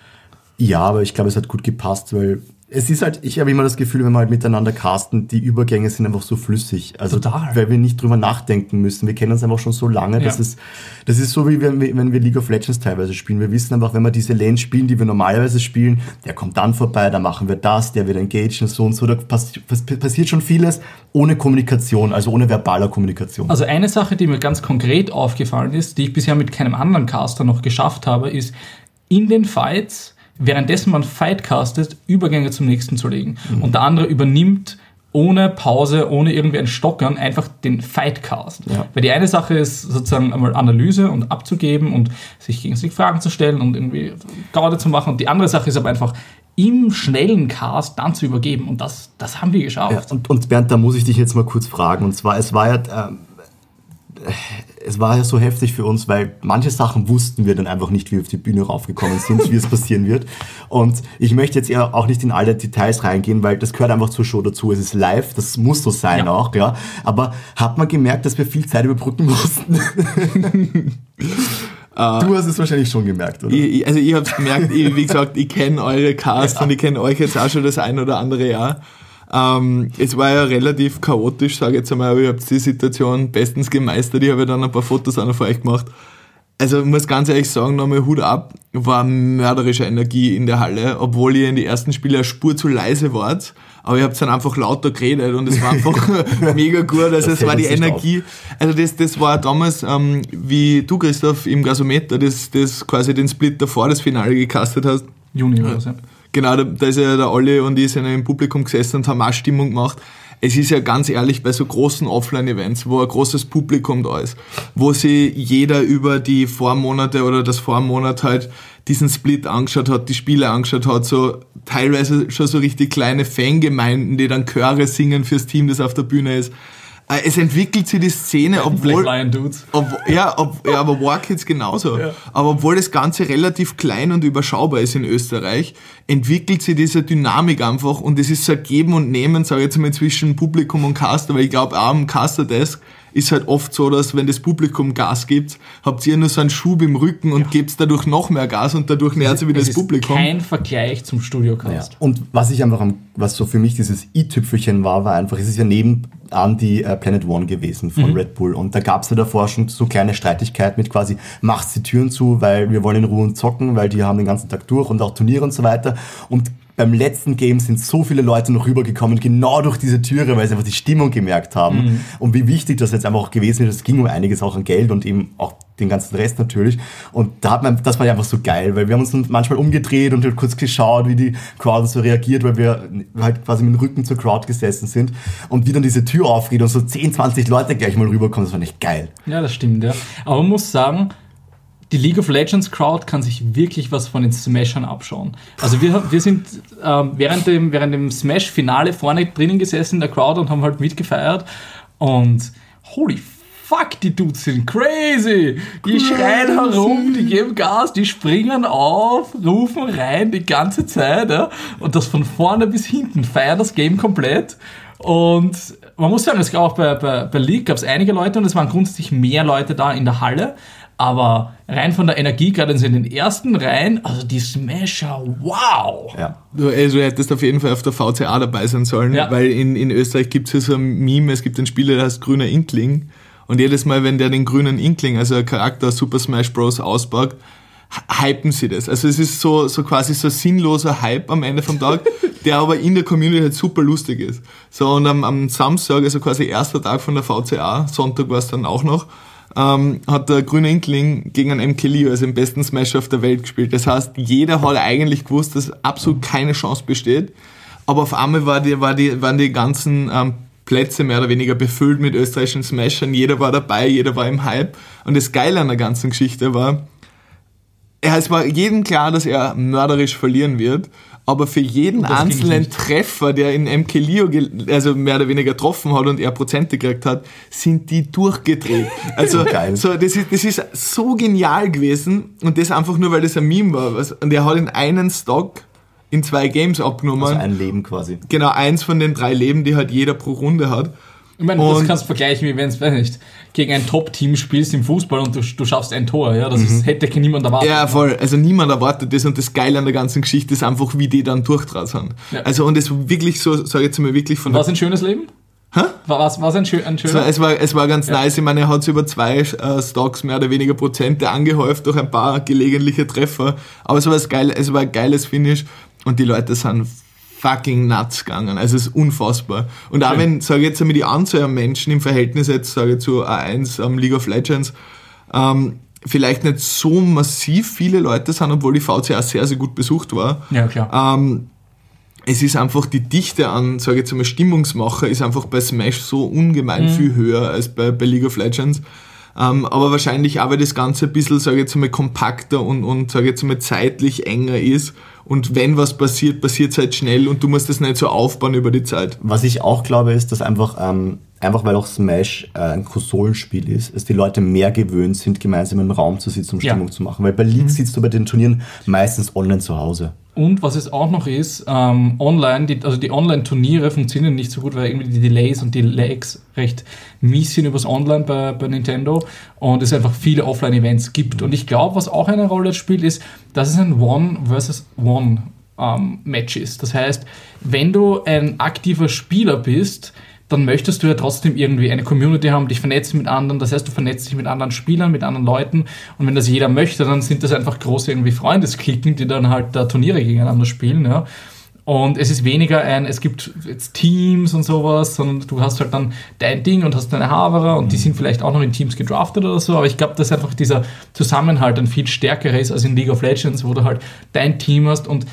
ja, aber ich glaube, es hat gut gepasst, weil es ist halt, ich habe immer das Gefühl, wenn wir halt miteinander casten, die Übergänge sind einfach so flüssig. Also, Total. weil wir nicht drüber nachdenken müssen. Wir kennen uns einfach schon so lange. Das, Ja. ist, das ist so, wie wenn wir, wenn wir League of Legends teilweise spielen. Wir wissen einfach, wenn wir diese Lanes spielen, die wir normalerweise spielen, der kommt dann vorbei, da machen wir das, der wird engaged und so und so. Da pass, pass, passiert schon vieles ohne Kommunikation, also ohne verbaler Kommunikation. Also eine Sache, die mir ganz konkret aufgefallen ist, die ich bisher mit keinem anderen Caster noch geschafft habe, ist in den Fights, währenddessen man Fight castet, Übergänge zum nächsten zu legen. Und der andere übernimmt ohne Pause, ohne irgendwie ein Stockern, einfach den Fightcast. Ja. Weil die eine Sache ist sozusagen einmal Analyse und abzugeben und sich gegenseitig Fragen zu stellen und irgendwie Gaude zu machen. Und die andere Sache ist aber einfach im schnellen Cast dann zu übergeben. Und das, das haben wir geschafft. Ja, und, und Bernd, da muss ich dich jetzt mal kurz fragen. Und zwar, es war ja, ähm, äh, es war ja so heftig für uns, weil manche Sachen wussten wir dann einfach nicht, wie wir auf die Bühne raufgekommen sind, wie es passieren wird. Und ich möchte jetzt eher auch nicht in alle Details reingehen, weil das gehört einfach zur Show dazu. Es ist live, das muss so sein Ja. auch, ja. Aber hat man gemerkt, dass wir viel Zeit überbrücken mussten? du hast es wahrscheinlich schon gemerkt, oder? Ich, also ich hab's gemerkt, ich, wie gesagt, ich kenne eure Casts und ich kenne euch jetzt auch schon das ein oder andere Jahr. Ähm, es war ja relativ chaotisch, sage ich jetzt einmal, aber ihr habt die Situation bestens gemeistert. Ich habe ja dann ein paar Fotos auch noch für euch gemacht. Also ich muss ganz ehrlich sagen, nochmal Hut ab, war mörderische Energie in der Halle, obwohl ihr in die ersten Spiele eine Spur zu leise wart. Aber ihr habt dann einfach lauter geredet und es war einfach mega gut. Also Das es war die Energie. Also das, das war damals, ähm, wie du, Christoph, im Gasometer, das, das quasi den Split davor das Finale gecastet hast. Juni oder so. Genau, da, da ist ja der Olli und ich sind ja im Publikum gesessen und haben auch Stimmung gemacht. Es ist ja ganz ehrlich bei so großen Offline-Events, wo ein großes Publikum da ist, wo sich jeder über die Vormonate oder das Vormonat halt diesen Split angeschaut hat, die Spiele angeschaut hat, so teilweise schon so richtig kleine Fangemeinden, die dann Chöre singen fürs Team, das auf der Bühne ist. Äh, Es entwickelt sich die Szene, obwohl, Black Lion Dudes. ob, ja, ob, ja, aber War Kids genauso. Aber obwohl das Ganze relativ klein und überschaubar ist in Österreich, entwickelt sich diese Dynamik einfach und es ist so ein Geben und Nehmen, sage ich jetzt mal, zwischen Publikum und Caster, weil ich glaube, auch am Caster-Desk ist halt oft so, dass wenn das Publikum Gas gibt, habt ihr nur so einen Schub im Rücken und gebt dadurch noch mehr Gas und dadurch nährt sich wieder das ist Publikum. kein Vergleich zum Ja. Studiocast. Und was ich einfach am, was so für mich dieses i-Tüpfelchen war, war einfach, es ist ja nebenan die äh, Planet One gewesen von Red Bull. Und da gab es ja davor schon so kleine Streitigkeiten mit quasi, macht die Türen zu, weil wir wollen in Ruhe zocken, weil die haben den ganzen Tag durch und auch Turniere und so weiter. Und beim letzten Game sind so viele Leute noch rübergekommen, genau durch diese Türe, weil sie einfach die Stimmung gemerkt haben Mhm. und wie wichtig das jetzt einfach auch gewesen ist. Es ging um einiges auch an Geld und eben auch den ganzen Rest natürlich. Und da hat man, das war ja einfach so geil, weil wir haben uns dann manchmal umgedreht und kurz geschaut, wie die Crowd so reagiert, weil wir halt quasi mit dem Rücken zur Crowd gesessen sind und wie dann diese Tür aufgeht und so 10, 20 Leute gleich mal rüberkommen. Das war echt geil. Ja, das stimmt, ja. Aber man muss sagen, die League of Legends Crowd kann sich wirklich was von den Smashern abschauen. Also wir, wir sind ähm, während dem, während dem Smash-Finale vorne drinnen gesessen in der Crowd und haben halt mitgefeiert. Und holy fuck, die Dudes sind crazy. Die schreien herum, die geben Gas, die springen auf, rufen rein die ganze Zeit. Ja? Und das von vorne bis hinten, feiern das Game komplett. Und man muss sagen, es gab auch bei, bei, bei League gab es einige Leute und es waren grundsätzlich mehr Leute da in der Halle. Aber rein von der Energie, gerade in den ersten Reihen, also die Smasher, wow! Ja. Du, also, du hättest auf jeden Fall auf der VCA dabei sein sollen, Ja. weil in, in Österreich gibt es ja so ein Meme, es gibt einen Spieler, der heißt Grüner Inkling. Und jedes Mal, wenn der den grünen Inkling, also ein Charakter Super Smash Bros. auspackt, hypen sie das. Also es ist so, so quasi so ein sinnloser Hype am Ende vom Tag, der aber in der Community halt super lustig ist. So, und am, am Samstag, also quasi erster Tag von der VCA, Sonntag war es dann auch noch, ähm, hat der grüne Inkling gegen einen MK Leo, also den besten Smasher auf der Welt gespielt. Das heißt, jeder hat eigentlich gewusst, dass absolut keine Chance besteht. Aber auf einmal war die, war die, waren die ganzen ähm, Plätze mehr oder weniger befüllt mit österreichischen Smashern. Jeder war dabei, jeder war im Hype. Und das Geile an der ganzen Geschichte war, es war jedem klar, dass er mörderisch verlieren wird, aber für jeden einzelnen. Treffer, der in MK Leo also mehr oder weniger getroffen hat und er Prozente gekriegt hat, sind die durchgedreht. Also Geil. so, das, ist, das ist so genial gewesen und das einfach nur, weil das ein Meme war. Und er hat in einen Stock in zwei Games abgenommen. Also ein Leben quasi. genau, eins von den drei Leben, die halt jeder pro Runde hat. Ich meine, das Und- kannst du vergleichen, wie wenn es, nicht, gegen ein Top-Team spielst im Fußball und du, du schaffst ein Tor. Ja? Das ist, hätte niemand erwartet. Ja, voll. Also niemand erwartet das und das Geile an der ganzen Geschichte ist einfach, wie die dann durchtrat sind. Ja. Also und es war wirklich so, sag ich jetzt mal wirklich von War es ein schönes Leben? Hä? War es ein, schön, ein Es war, schöner? es war, es war ganz nice. Ich meine, er hat über zwei äh, Stocks mehr oder weniger Prozente angehäuft durch ein paar gelegentliche Treffer. Aber es war, das geil, es war ein geiles Finish und die Leute sind fucking nuts gegangen. Also es ist unfassbar. Und auch Schön. wenn, sage ich jetzt einmal, die Anzahl an Menschen im Verhältnis jetzt, sage ich zu A1 am League of Legends, ähm, vielleicht nicht so massiv viele Leute sind, obwohl die VCA sehr, sehr gut besucht war. ja, klar. Ähm, es ist einfach die Dichte an, sage ich jetzt einmal, Stimmungsmacher ist einfach bei Smash so ungemein Mhm. viel höher als bei, bei League of Legends. Ähm, aber wahrscheinlich auch, weil das Ganze ein bisschen, sage ich jetzt einmal, kompakter und, und sage ich jetzt einmal, zeitlich enger ist. Und wenn was passiert, passiert es halt schnell und du musst das nicht so aufbauen über die Zeit. Was ich auch glaube, ist, dass einfach, ähm, einfach weil auch Smash äh, ein Konsolenspiel ist, dass die Leute mehr gewöhnt sind, gemeinsam im Raum zu sitzen, um Ja. Stimmung zu machen. Weil bei League sitzt du bei den Turnieren meistens online zu Hause. Und was es auch noch ist, ähm, online, die, also die Online-Turniere funktionieren nicht so gut, weil irgendwie die Delays und die Lags recht mies sind übers Online bei, bei Nintendo und es einfach viele Offline-Events gibt. Und ich glaube, was auch eine Rolle spielt, ist, dass es ein One versus One ähm, Match ist. Das heißt, wenn du ein aktiver Spieler bist, dann möchtest du ja trotzdem irgendwie eine Community haben, dich vernetzen mit anderen. Das heißt, du vernetzt dich mit anderen Spielern, mit anderen Leuten. Und wenn das jeder möchte, dann sind das einfach große irgendwie Freundesklicken, die dann halt da Turniere gegeneinander spielen. Ja. Und es ist weniger ein, es gibt jetzt Teams und sowas, sondern du hast halt dann dein Ding und hast deine Haberer und die sind vielleicht auch noch in Teams gedraftet oder so. Aber ich glaube, dass einfach dieser Zusammenhalt ein viel stärkerer ist als in League of Legends, wo du halt dein Team hast und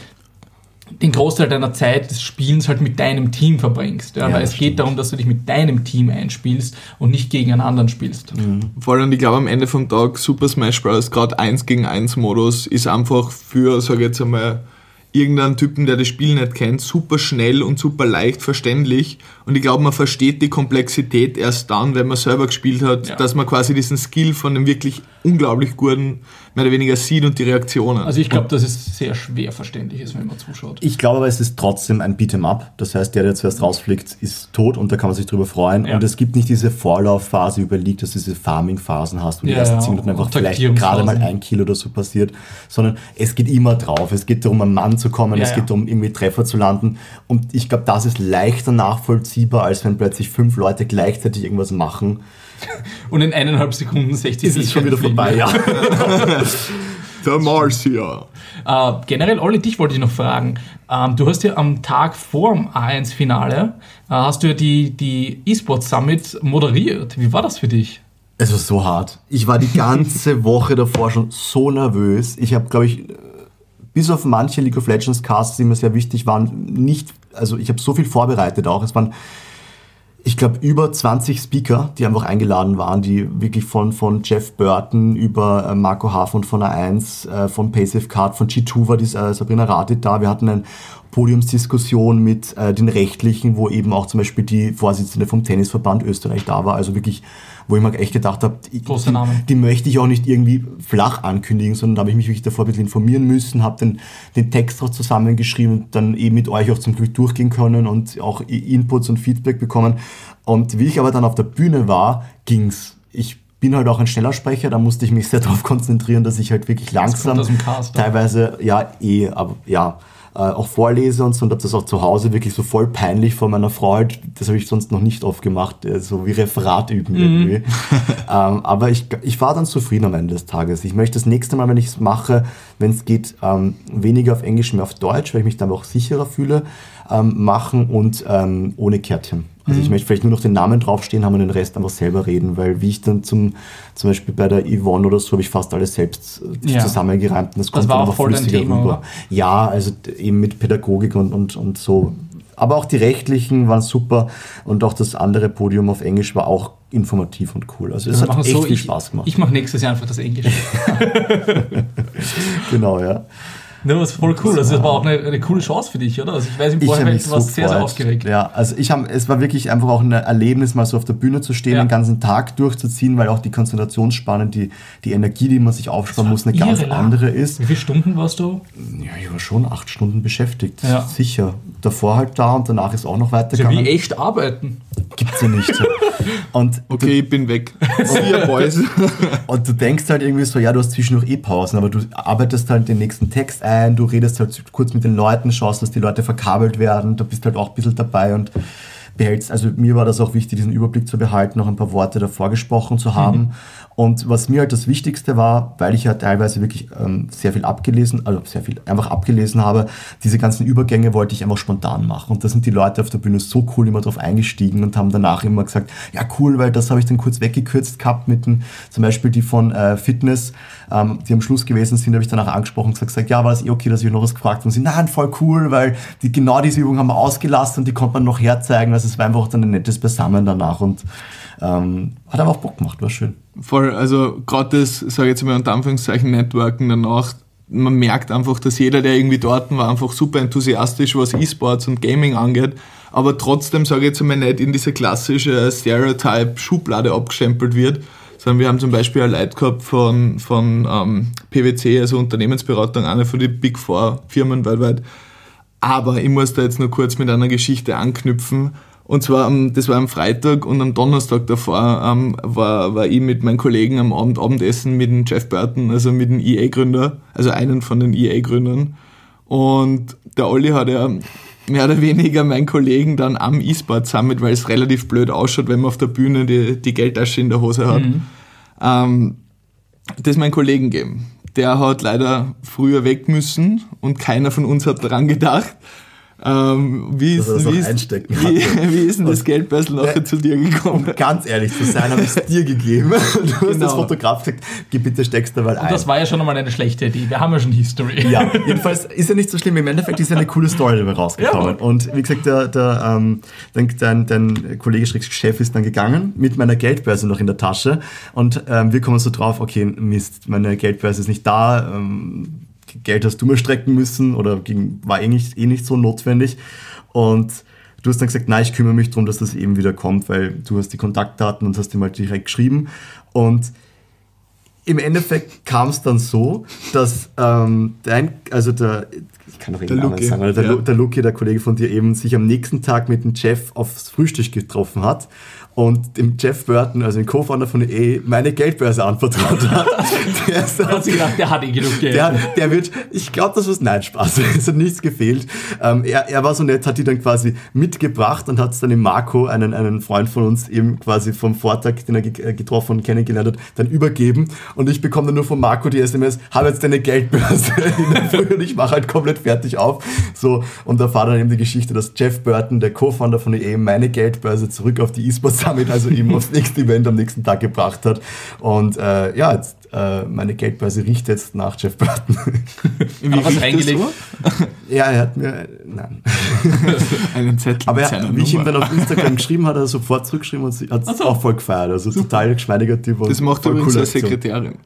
den Großteil deiner Zeit des Spielens halt mit deinem Team verbringst. Ja, Ja, weil es geht darum, dass du dich mit deinem Team einspielst und nicht gegen einen anderen spielst. Vor allem, ich glaube, am Ende vom Tag Super Smash Bros. gerade 1 gegen 1 Modus ist einfach für, sage ich jetzt einmal, irgendeinen Typen, der das Spiel nicht kennt, super schnell und super leicht verständlich. Und ich glaube, man versteht die Komplexität erst dann, wenn man selber gespielt hat, Ja. dass man quasi diesen Skill von einem wirklich unglaublich guten, mehr oder weniger sieht und die Reaktionen. Also ich glaube, dass es sehr schwer verständlich ist, wenn man zuschaut. Ich glaube aber, es ist trotzdem ein Beat'em-up. Das heißt, der, der zuerst rausfliegt, ist tot und da kann man sich drüber freuen. Ja. Und es gibt nicht diese Vorlaufphase überlegt, dass du diese Farming-Phasen hast, wo die Ja, ersten ja, 10 Minuten einfach vielleicht gerade mal ein Kill oder so passiert, sondern es geht immer drauf. Es geht darum, am Mann zu kommen, Ja, es ja. geht darum, irgendwie Treffer zu landen. Und ich glaube, das ist leichter nachvollziehbar, als wenn plötzlich fünf Leute gleichzeitig irgendwas machen. Und in eineinhalb Sekunden 60 Ist es schon wieder vorbei, ja. Der Marcia. Äh, generell, Olli, dich wollte ich noch fragen. Ähm, du hast ja am Tag vor dem A1-Finale, äh, hast du ja die, die E-Sports Summit moderiert. Wie war das für dich? Es war so hart. Ich war die ganze Woche davor schon so nervös. Ich habe, glaube ich, bis auf manche League of Legends Casts, die mir sehr wichtig waren, nicht, also ich habe so viel vorbereitet auch. Es waren, ich glaube, über 20 Speaker, die einfach eingeladen waren, die wirklich von, von Jeff Burton über äh, Marco Hafen von A1, äh, von Paysafe Card, von G2 war die äh, Sabrina Radit da. Wir hatten ein Podiumsdiskussion mit äh, den Rechtlichen, wo eben auch zum Beispiel die Vorsitzende vom Tennisverband Österreich da war. Also wirklich, wo ich mir echt gedacht habe, die, die möchte ich auch nicht irgendwie flach ankündigen, sondern da habe ich mich wirklich davor ein bisschen informieren müssen, habe den, den Text auch zusammengeschrieben und dann eben mit euch auch zum Glück durchgehen können und auch Inputs und Feedback bekommen. Und wie ich aber dann auf der Bühne war, ging's. Ich bin halt auch ein schneller Sprecher, da musste ich mich sehr darauf konzentrieren, dass ich halt wirklich langsam, Cast, teilweise, ja, eh, aber ja, äh, auch vorlese und so und habe das auch zu Hause wirklich so voll peinlich vor meiner Frau halt, das habe ich sonst noch nicht oft gemacht, äh, so wie Referat üben irgendwie. ähm, aber ich, ich war dann zufrieden am Ende des Tages. Ich möchte das nächste Mal, wenn ich es mache, wenn es geht, ähm, weniger auf Englisch, mehr auf Deutsch, weil ich mich dann auch sicherer fühle, ähm, machen und ähm, ohne Kärtchen. Also ich möchte vielleicht nur noch den Namen draufstehen haben und den Rest einfach selber reden, weil wie ich dann zum, zum Beispiel bei der Yvonne oder so habe ich fast alles selbst äh, Ja. zusammengereimt und das kommt dann auch einfach flüssiger Thema, rüber. oder? Ja, also eben mit Pädagogik und, und, und so. Aber auch die rechtlichen waren super und auch das andere Podium auf Englisch war auch informativ und cool. Also es hat echt so, viel ich, Spaß gemacht. Ich mache nächstes Jahr einfach das Englisch. genau, ja. Ne, das ist voll cool. Also das war auch eine, eine coole Chance für dich, oder? Also ich weiß Ich Vorhinein, mich du so warst sehr, sehr aufgeregt. Ja, also ich habe, es war wirklich einfach auch ein Erlebnis, mal so auf der Bühne zu stehen, Ja. den ganzen Tag durchzuziehen, weil auch die Konzentrationsspanne, die, die Energie, die man sich aufsparen muss, eine ganz lang. andere ist. Wie viele Stunden warst du? Ja, ich war schon acht Stunden beschäftigt, Ja. sicher. Davor halt da und danach ist auch noch Ja, weitergegangen. wie echt arbeiten. Gibt's ja nicht. Und Okay, ich bin weg. See ya, Boys. Und du denkst halt irgendwie so, ja, du hast zwischendurch eh Pausen, aber du arbeitest halt den nächsten Text ein, du redest halt kurz mit den Leuten, schaust, dass die Leute verkabelt werden, da bist halt auch ein bisschen dabei und behältst, also mir war das auch wichtig, diesen Überblick zu behalten, noch ein paar Worte davor gesprochen zu haben. Und was mir halt das Wichtigste war, weil ich ja teilweise wirklich ähm, sehr viel abgelesen, also sehr viel einfach abgelesen habe, diese ganzen Übergänge wollte ich einfach spontan machen. Und da sind die Leute auf der Bühne so cool immer drauf eingestiegen und haben danach immer gesagt, ja cool, weil das habe ich dann kurz weggekürzt gehabt mit den, zum Beispiel die von äh, Fitness, ähm, die am Schluss gewesen sind, habe ich danach angesprochen und gesagt, ja, war das eh okay, dass ich noch was gefragt habe? Und sie, nein, voll cool, weil die, genau diese Übung haben wir ausgelassen und die konnte man noch herzeigen. Also es war einfach dann ein nettes Beisammen danach und ähm, hat aber auch Bock gemacht, war schön. Voll, also gerade das, sage ich jetzt mal unter Anführungszeichen, Networken danach, man merkt einfach, dass jeder, der irgendwie dort war, einfach super enthusiastisch, was E-Sports und Gaming angeht, aber trotzdem, sage ich jetzt mal, nicht in diese klassische Stereotype-Schublade abgestempelt wird, sondern wir haben zum Beispiel ein Leute gehabt von, von ähm, PwC, also Unternehmensberatung, eine von den Big Four Firmen weltweit, aber ich muss da jetzt nur kurz mit einer Geschichte anknüpfen. Und zwar, am- das war am Freitag und am Donnerstag davor ähm, war, war ich mit meinen Kollegen am Abend Abendessen mit dem Jeff Burton, also mit dem EA-Gründer, also einen von den EA-Gründern. Und der Olli hat ja mehr oder weniger meinen Kollegen dann am E-Sport Summit, weil es relativ blöd ausschaut, wenn man auf der Bühne die, die Geldtasche in der Hose hat, ähm, das meinen Kollegen geben. Der hat leider früher weg müssen und keiner von uns hat daran gedacht. Ähm, wie, ist, das wie, noch ist, wie, wie ist denn das Geldbörsel nachher zu dir gekommen? Um ganz ehrlich zu sein, habe ich es dir gegeben. Du hast Genau. das Fotograf gesagt, geh bitte steckst da mal ein. Und das war ja schon einmal eine schlechte Idee. Wir haben ja schon History. Ja, jedenfalls ist ja nicht so schlimm. Im Endeffekt ist ja eine coole Story dabei rausgekommen. Ja. und wie gesagt, der, der, ähm, dein, dein, dein Kollege Chef ist dann gegangen mit meiner Geldbörse noch in der Tasche. Und ähm, wir kommen so drauf, okay, Mist, meine Geldbörse ist nicht da. Ähm, Geld hast du mir strecken müssen oder ging, war eh nicht, eh nicht so notwendig. Und du hast dann gesagt, nein, ich kümmere mich darum, dass das eben wieder kommt, weil du hast die Kontaktdaten und hast ihm halt direkt geschrieben. Und im Endeffekt kam es dann so, dass ähm, dein, also der, ich kann doch Der den Namen sagen, der, ja. Der Luki, der Kollege von dir eben, sich am nächsten Tag mit dem Jeff aufs Frühstück getroffen hat und dem Jeff Burton, also dem Co-Founder von EA, meine Geldbörse anvertraut hat. der, ist Da hat sie gedacht, der hat eh genug Geld. der, der wird, ich glaube, das war nein Spaß. Es hat nichts gefehlt. Ähm, er, er war so nett, hat die dann quasi mitgebracht und hat es dann dem Marco, einen, einen Freund von uns, eben quasi vom Vortag, den er äh, getroffen und kennengelernt hat, dann übergeben. und ich bekomme dann nur von Marco die SMS, habe jetzt deine Geldbörse in der Früh und ich mache halt komplett fertig auf. So, und da war dann eben die Geschichte, dass Jeff Burton, der Co-Founder von EA, meine Geldbörse zurück auf die eSports Summit, also eben aufs nächste Event am nächsten Tag gebracht hat. Und äh, ja, jetzt äh, meine Geldbörse riecht jetzt nach Jeff Burton. Wie was reingelegt? ja, er hat mir, nein. Einen Zettel Aber er, seiner wie ich ihm dann auf Instagram geschrieben hat, hat er sofort zurückgeschrieben und hat es so. auch voll gefeiert. Also total geschmeidiger Typ. und Das macht voll übrigens Aktion. Sekretärin.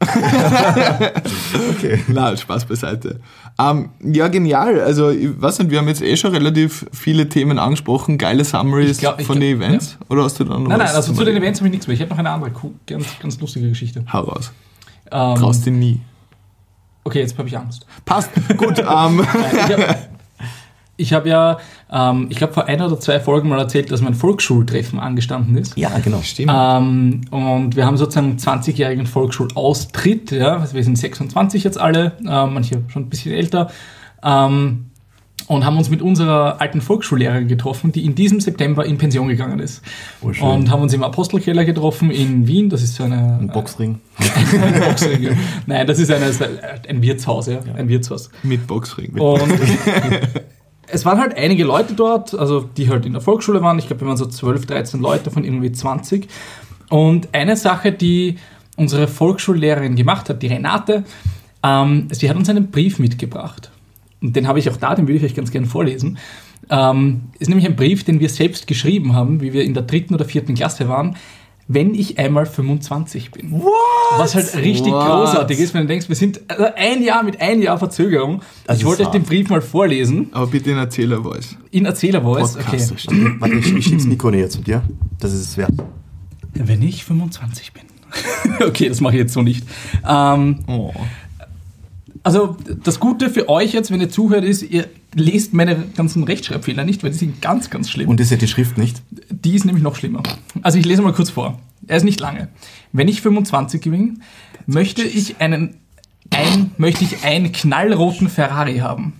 Okay. Na, Spaß beiseite. Ähm, ja, genial. Also, ich weiß nicht, wir haben jetzt eh schon relativ viele Themen angesprochen, geile Summaries Ich glaub- ich von den Events. Oder hast du da noch Nein, nein, was? also zu den Events habe ich nichts mehr. Ich habe noch eine andere, cool, ganz, ganz lustige Geschichte. Hau raus. Ähm, Traust dich nie. okay, jetzt habe ich Angst. Passt. Gut. ähm, Ich habe ja, ähm, ich glaube, vor einer oder zwei Folgen mal erzählt, dass mein Volksschultreffen angestanden ist. Ja, genau. stimmt. Ähm, und wir haben sozusagen 20-jährigen Volksschulaustritt. Ja? Wir sind 26 jetzt alle, äh, manche schon ein bisschen älter. Ähm, und haben uns mit unserer alten Volksschullehrerin getroffen, die in diesem September in Pension gegangen ist. Oh, und haben uns im Apostelkeller getroffen in Wien. Das ist so eine. Ein Boxring. Ein Boxring, ja. Nein, das ist eine, ein Wirtshaus, ja. Ein Wirtshaus. mit Boxring. Und es waren halt einige Leute dort, also die halt in der Volksschule waren. Ich glaube, wir waren so 12, 13 Leute von irgendwie 20. Und eine Sache, die unsere Volksschullehrerin gemacht hat, die Renate, ähm, sie hat uns einen Brief mitgebracht. Und den habe ich auch da, den würde ich euch ganz gerne vorlesen. Ähm, ist nämlich ein Brief, den wir selbst geschrieben haben, wie wir in der dritten oder vierten Klasse waren, wenn ich einmal 25 bin. What? Was halt richtig What? großartig ist, wenn du denkst, wir sind also ein Jahr mit ein Jahr Verzögerung. Das ich wollte euch den Brief mal vorlesen, Aber bitte in Erzählervoice. in Erzählervoice. Okay. Warte, ich, ich schieb's Mikro näher zu dir. Das ist es wert. Wenn ich 25 bin. okay, das mache ich jetzt so nicht. Ähm, Oh. Also das Gute für euch jetzt, wenn ihr zuhört, ist, ihr lest meine ganzen Rechtschreibfehler nicht, weil die sind ganz, ganz schlimm. Und ihr seht die Schrift nicht? Die ist nämlich noch schlimmer. Also ich lese mal kurz vor. Er ist nicht lange. Wenn ich 25 bin, möchte ich einen, ein, möchte ich einen knallroten Ferrari haben,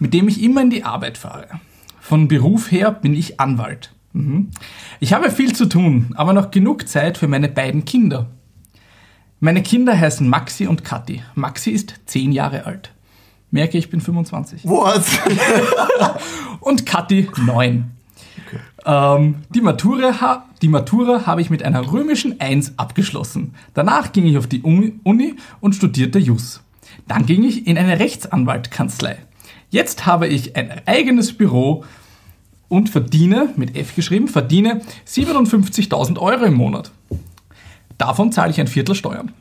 mit dem ich immer in die Arbeit fahre. Von Beruf her bin ich Anwalt. Mhm. Ich habe viel zu tun, aber noch genug Zeit für meine beiden Kinder. Meine Kinder heißen Maxi und Kathi. Maxi ist 10 Jahre alt. Merke, ich bin 25 What? und Kathi 9. Ähm, die, Matura, die Matura habe ich mit einer römischen 1 abgeschlossen. Danach ging ich auf die Uni, Uni und studierte Jus. Dann ging ich in eine Rechtsanwaltkanzlei. Jetzt habe ich ein eigenes Büro und verdiene, mit F geschrieben, verdiene 57.000 Euro im Monat. Davon zahle ich ein Viertel Steuern.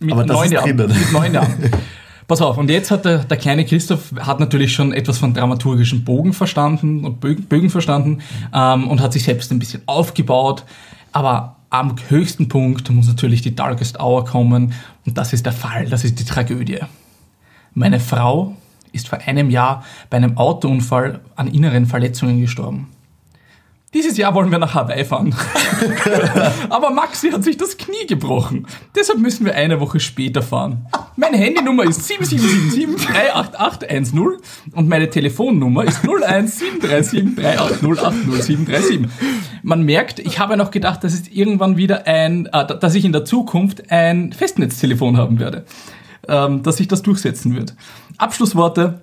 Mit Aber neun Jahren. Mit neun Jahren. Pass auf, und jetzt hat der, der kleine Christoph hat natürlich schon etwas von dramaturgischen Bogen verstanden und Bögen, Bögen verstanden ähm, und hat sich selbst ein bisschen aufgebaut. Aber am höchsten Punkt muss natürlich die Darkest Hour kommen und das ist der Fall, das ist die Tragödie. Meine Frau ist vor einem Jahr bei einem Autounfall an inneren Verletzungen gestorben. Dieses Jahr wollen wir nach Hawaii fahren. Aber Maxi hat sich das Knie gebrochen. Deshalb müssen wir eine Woche später fahren. Meine Handynummer ist 7777 und meine Telefonnummer ist 01737380800737. Man merkt, ich habe noch gedacht, dass es irgendwann wieder ein, äh, dass ich in der Zukunft ein Festnetztelefon haben werde, ähm, dass sich das durchsetzen wird. Abschlussworte.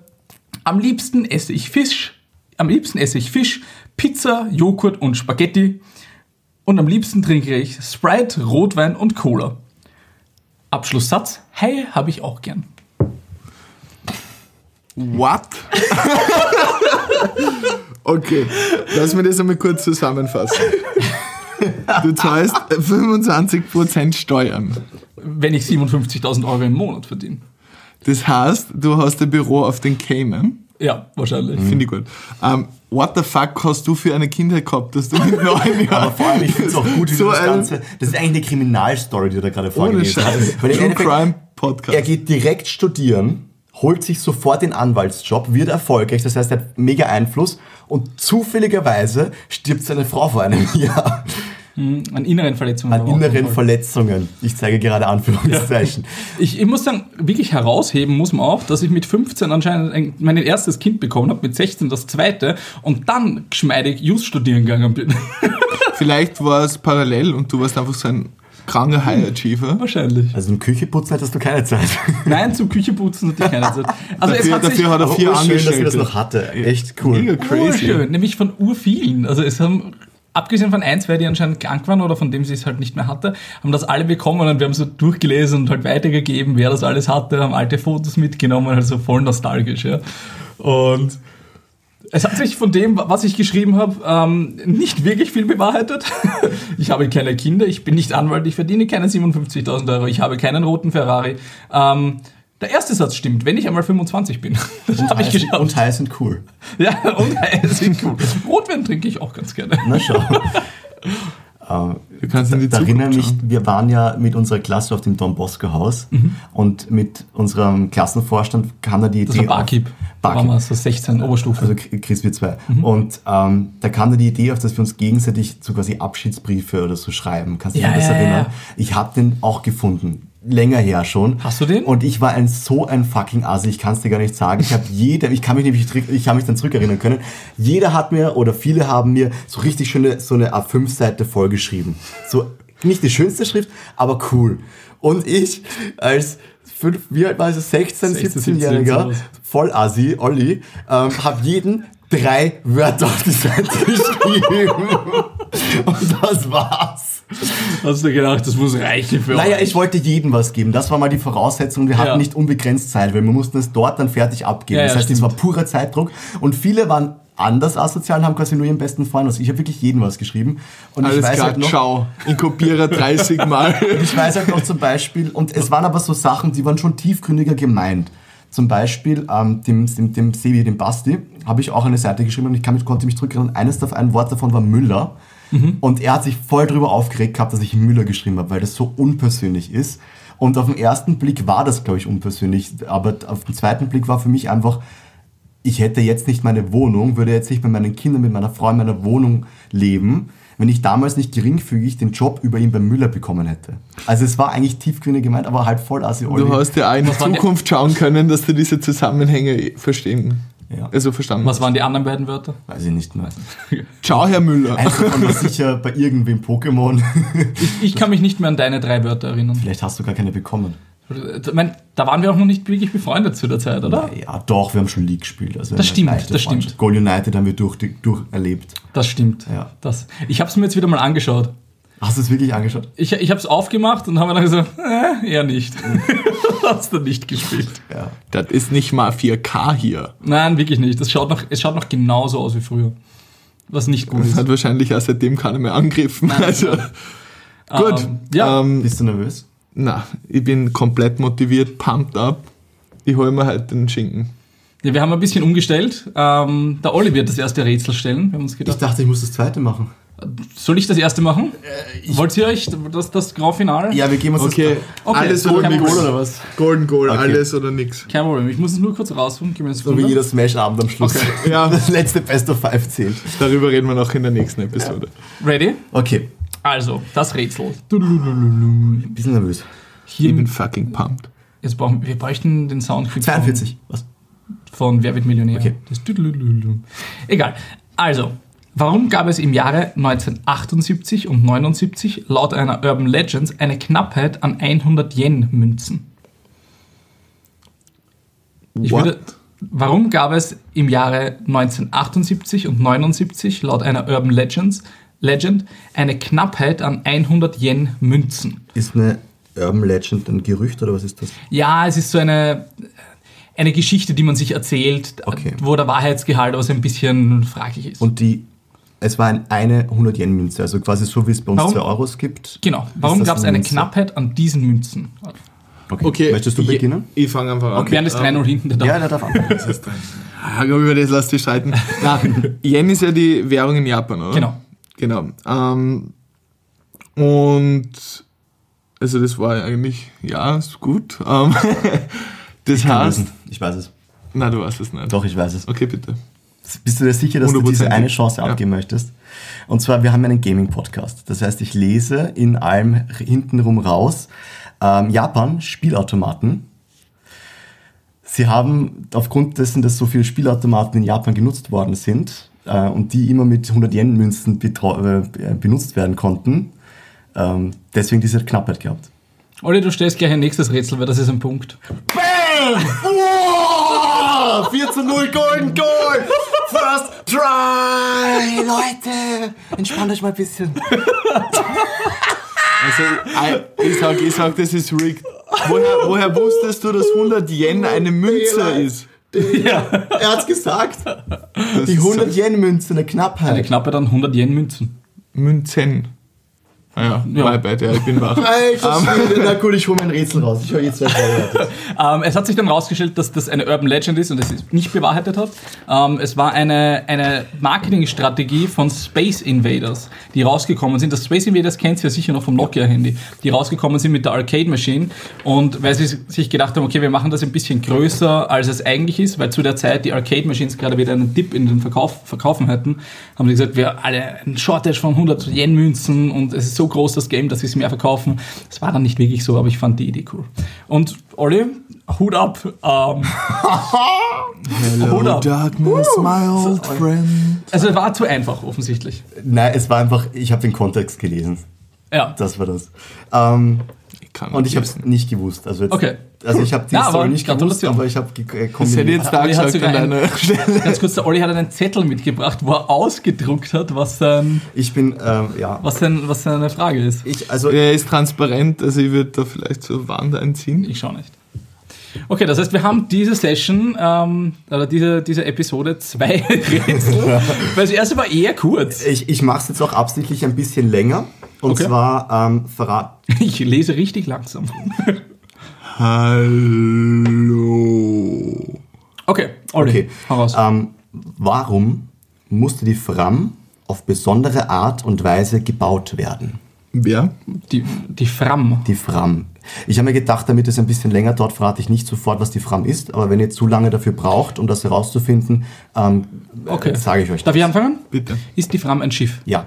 Am liebsten esse ich Fisch, am liebsten esse ich Fisch, Pizza, Joghurt und Spaghetti. Und am liebsten trinke ich Sprite, Rotwein und Cola. Abschlusssatz, hey, habe ich auch gern. What? okay, lass mir das einmal kurz zusammenfassen. Du zahlst 25% Steuern. Wenn ich 57.000 Euro im Monat verdiene. Das heißt, du hast ein Büro auf den Cayman. Ja, wahrscheinlich. Finde ich gut. Ähm, what the fuck hast du für eine Kindheit gehabt, dass du mit neun Aber Jahren vor allem, ich finde es auch gut, wie so das Ganze. Das ist eigentlich eine Kriminalstory, die du da gerade vorgelesen hast. Weil True Crime er Podcast. geht direkt studieren, holt sich sofort den Anwaltsjob, wird erfolgreich, das heißt, er hat mega Einfluss und zufälligerweise stirbt seine Frau vor einem Jahr An inneren Verletzungen. an inneren. Verletzungen. Ich zeige gerade Anführungszeichen. Ich, ich muss sagen, wirklich herausheben muss man auch, dass ich mit 15 anscheinend ein, mein erstes Kind bekommen habe, mit 16 das zweite und dann geschmeidig Just studieren gegangen bin. Vielleicht war es parallel und du warst einfach so ein kranker High Achiever. Wahrscheinlich. Also im Kücheputzen hättest du keine Zeit. Nein, zum Kücheputzen hatte ich keine Zeit. Also es Dafür, hat sich dafür hat er Aber vier urschön, dass ich das noch hatte. Echt cool. Mega crazy. Urschön, nämlich von urvielen. Also es haben, abgesehen von ein, zwei, die anscheinend krank waren oder von dem sie es halt nicht mehr hatte, haben das alle bekommen und wir haben so durchgelesen und halt weitergegeben, wer das alles hatte, haben alte Fotos mitgenommen, also voll nostalgisch, ja. Und es hat sich von dem, was ich geschrieben habe, ähm, nicht wirklich viel bewahrheitet. Ich habe keine Kinder, ich bin nicht Anwalt, ich verdiene keine 57.000 Euro, ich habe keinen roten Ferrari. Ähm, der erste Satz stimmt, wenn ich einmal 25 bin. Das habe ich Heiß- geschafft. Und heiß sind cool. Ja, und es sind cool. Rotwein trinke ich auch ganz gerne. Na schau. Ähm, Du kannst in die da erinnere mich, wir waren ja mit unserer Klasse auf dem Don Bosco Haus und mit unserem Klassenvorstand kam da die Das Idee. war Barkeep. Da waren Barkeep. wir so 16 Oberstufe. Also Chris wir zwei. Und ähm, da kam da die Idee auf, dass wir uns gegenseitig so quasi Abschiedsbriefe oder so schreiben. Kannst du dich an das ja, erinnern? ja. Ich habe den auch gefunden. Länger her schon. Hast du den? Und ich war ein so ein fucking Assi, ich kann es dir gar nicht sagen. Ich habe jeder, ich kann mich nämlich, ich kann mich dann zurückerinnern können. Jeder hat mir oder viele haben mir so richtig schöne so eine A5-Seite vollgeschrieben. So nicht die schönste Schrift, aber cool. Und ich als fünf, wie alt war ich, 16, 16, 17-Jähriger, sowas. voll Assi, Olli, ähm, habe jeden drei Wörter auf die Seite geschrieben. Und das war's. Hast du gedacht, das muss reichen für Naja, euch? ich wollte jedem was geben. Das war mal die Voraussetzung. Wir hatten Ja. nicht unbegrenzt Zeit, weil wir mussten es dort dann fertig abgeben. Ja, das heißt, es war purer Zeitdruck. Und viele waren anders asozial und haben quasi nur ihren besten Freund. Also ich habe wirklich jedem was geschrieben. Und ich Alles weiß klar, halt noch, ciao. In Kopierer 30 Mal. ich weiß halt noch zum Beispiel, und es waren aber so Sachen, die waren schon tiefgründiger gemeint. Zum Beispiel ähm, dem, dem, dem Sebi, dem Basti, habe ich auch eine Seite geschrieben und ich kann mich, konnte mich zurückerinnern. Eines davon, ein Wort davon war Müller. Und er hat sich voll drüber aufgeregt gehabt, dass ich Müller geschrieben habe, weil das so unpersönlich ist. Und auf den ersten Blick war das, glaube ich, unpersönlich. Aber auf den zweiten Blick war für mich einfach, ich hätte jetzt nicht meine Wohnung, würde jetzt nicht mit meinen Kindern, mit meiner Frau in meiner Wohnung leben, wenn ich damals nicht geringfügig den Job über ihn beim Müller bekommen hätte. Also es war eigentlich tiefgründig gemeint, aber halt voll assi Du hast ja auch in die- Zukunft schauen können, dass du diese Zusammenhänge verstehen. Ja. Also verstanden. Was waren die anderen beiden Wörter? Weiß ich nicht mehr. Ciao, Herr Müller. Eins davon war sicher bei irgendwem Pokémon. Ich kann mich nicht mehr an deine drei Wörter erinnern. Vielleicht hast du gar keine bekommen. Ich mein, da waren wir auch noch nicht wirklich befreundet zu der Zeit, oder? Ja, doch, wir haben schon League gespielt. Also Das stimmt, das stimmt. Goal United haben wir durch, durch erlebt. Das stimmt. Ja. Das. Ich habe es mir jetzt wieder mal angeschaut. Hast du es wirklich angeschaut? Ich, ich habe es aufgemacht und habe dann gesagt, äh, eher nicht. Hast du nicht gespielt. Ja. Das ist nicht mal 4K hier. Nein, wirklich nicht. Das schaut noch, es schaut noch genauso aus wie früher. Was nicht gut Das ist. hat wahrscheinlich auch seitdem keiner mehr angegriffen. Also, gut. Ähm, ja. Ähm, Bist du nervös? na, ich bin komplett motiviert, pumped up. Ich hole mir halt den Schinken. ja, wir haben ein bisschen umgestellt. Ähm, der Olli wird das erste Rätsel stellen. Wir haben uns Ich gedacht, dachte, ich muss das zweite machen. Soll ich das erste machen? Wollt ihr euch das, das Grand Finale? Ja, wir geben uns Okay, Okay, alles so oder nix. Goal oder was? Golden Goal, Okay. alles oder nix. Kein Problem. Ich muss es nur kurz rausholen. Gib mir eine So wie jeder Smash-Abend am Schluss. Okay. Ja. Das letzte Best of Five zählt. Darüber reden wir noch in der nächsten Episode. Ready? Okay, Also, das Rätsel. ein bisschen nervös. Hier, Ich bin fucking pumped. jetzt brauchen, wir bräuchten den Sound 42. Was? von Wer wird Millionär. Okay. Das. Egal. Also, warum gab es im Jahre 1978 und 79 laut einer Urban Legends eine Knappheit an 100 Yen-Münzen? Ich What? würde, warum gab es im Jahre 1978 und 79 laut einer Urban Legends, Legend eine Knappheit an 100 Yen-Münzen? Ist eine Urban Legend ein Gerücht oder was ist das? Ja, es ist so eine, eine Geschichte, die man sich erzählt, Okay. wo der Wahrheitsgehalt aber so ein bisschen fraglich ist. Und die, es war ein, eine 100-Yen-Münze, also quasi so wie es bei uns Warum? 2 Euros gibt. genau, warum das gab es eine Münze? Knappheit an diesen Münzen? Okay. Möchtest du ich- beginnen? Ich fange einfach an. Während es 3-0 hinten der Ja, der darf anfangen. Ah, über das lasst dich streiten. Nein, Yen ist ja die Währung in Japan, oder? Genau. Genau. Ähm, und also das war eigentlich, ja, ist gut. Ähm, das heißt, Ich weiß es. na du weißt es nicht. Doch, ich weiß es. Okay, bitte. Bist du dir sicher, dass du diese 100%. eine Chance Ja. abgeben möchtest? Und zwar, wir haben einen Gaming-Podcast. Das heißt, ich lese in allem hintenrum raus ähm, Japan Spielautomaten. Sie haben aufgrund dessen, dass so viele Spielautomaten in Japan genutzt worden sind äh, und die immer mit 100 Yen-Münzen betrau- äh, benutzt werden konnten, ähm, deswegen diese Knappheit gehabt. Olli, du stellst gleich ein nächstes Rätsel, weil das ist ein Punkt. Bam! Wow! 4 zu 0 Golden Goal! Try! Leute! Entspannt euch mal ein bisschen. Also, ich sag, ich sag, das ist rigged. Woher, woher wusstest du, dass 100 Yen eine Münze ist? Ja. Er hat's gesagt. Die 100 Yen Münze, eine Knappheit. Eine Knappe dann 100 Yen Münzen. Münzen. Ah ja, Ja. my bad, ja, ich bin wach. Alter Schwede, na cool, ich hole mein Rätsel raus. Ich höre jetzt zwei Feuerwerke. Ähm, es hat sich dann rausgestellt, dass das eine Urban Legend ist und es nicht bewahrheitet hat. Ähm, es war eine, eine Marketingstrategie von Space Invaders, die rausgekommen sind. Das Space Invaders kennt ihr ja sicher noch vom Nokia-Handy. Die rausgekommen sind mit der Arcade Machine und weil sie sich gedacht haben, okay, wir machen das ein bisschen größer, als es eigentlich ist, weil zu der Zeit die Arcade Machines gerade wieder einen Dip in den Verkauf, Verkaufen hatten, haben sie gesagt, wir alle ein Shortage von 100 Yen-Münzen und es ist so groß das Game, dass wir es mehr verkaufen. Das war dann nicht wirklich so, aber ich fand die Idee cool. Und Olli, Hut ab. Ähm, Hut ab. darkness, my old friend. Also es war zu einfach, offensichtlich. Nein, es war einfach, ich habe den Kontext gelesen. Ja. Das war das. Ähm, Ich kann und ich habe es nicht gewusst. Also, jetzt, Okay. Also ich habe die Ja, Story nicht gewusst, aber ich habe äh, Das hätte jetzt da gesagt sogar an ein- deiner Stelle. Ganz kurz, der Olli hat einen Zettel mitgebracht, wo er ausgedruckt hat, was, sein, Ich bin, ähm, ja. was, sein, was seine Frage ist. Ich, also, Er ist transparent, also ich würde da vielleicht so Wand einziehen. Ich schaue nicht. Okay, das heißt, wir haben diese Session, ähm, oder diese, diese Episode zwei Rätsel, weil das erste war eher kurz. ich, ich mache es jetzt auch absichtlich ein bisschen länger. Und Okay. zwar ähm, verrat. Ich lese richtig langsam. Hallo. Okay, Olli, Okay. hau raus. Ähm, warum musste die Fram auf besondere Art und Weise gebaut werden? Wer? Die, die Fram. Die Fram. Ich habe mir gedacht, damit es ein bisschen länger dauert, verrate ich nicht sofort, was die Fram ist. Aber wenn ihr zu lange dafür braucht, um das herauszufinden, ähm, Okay. sage ich euch Darf ich anfangen? Bitte. Ist die Fram ein Schiff? Ja.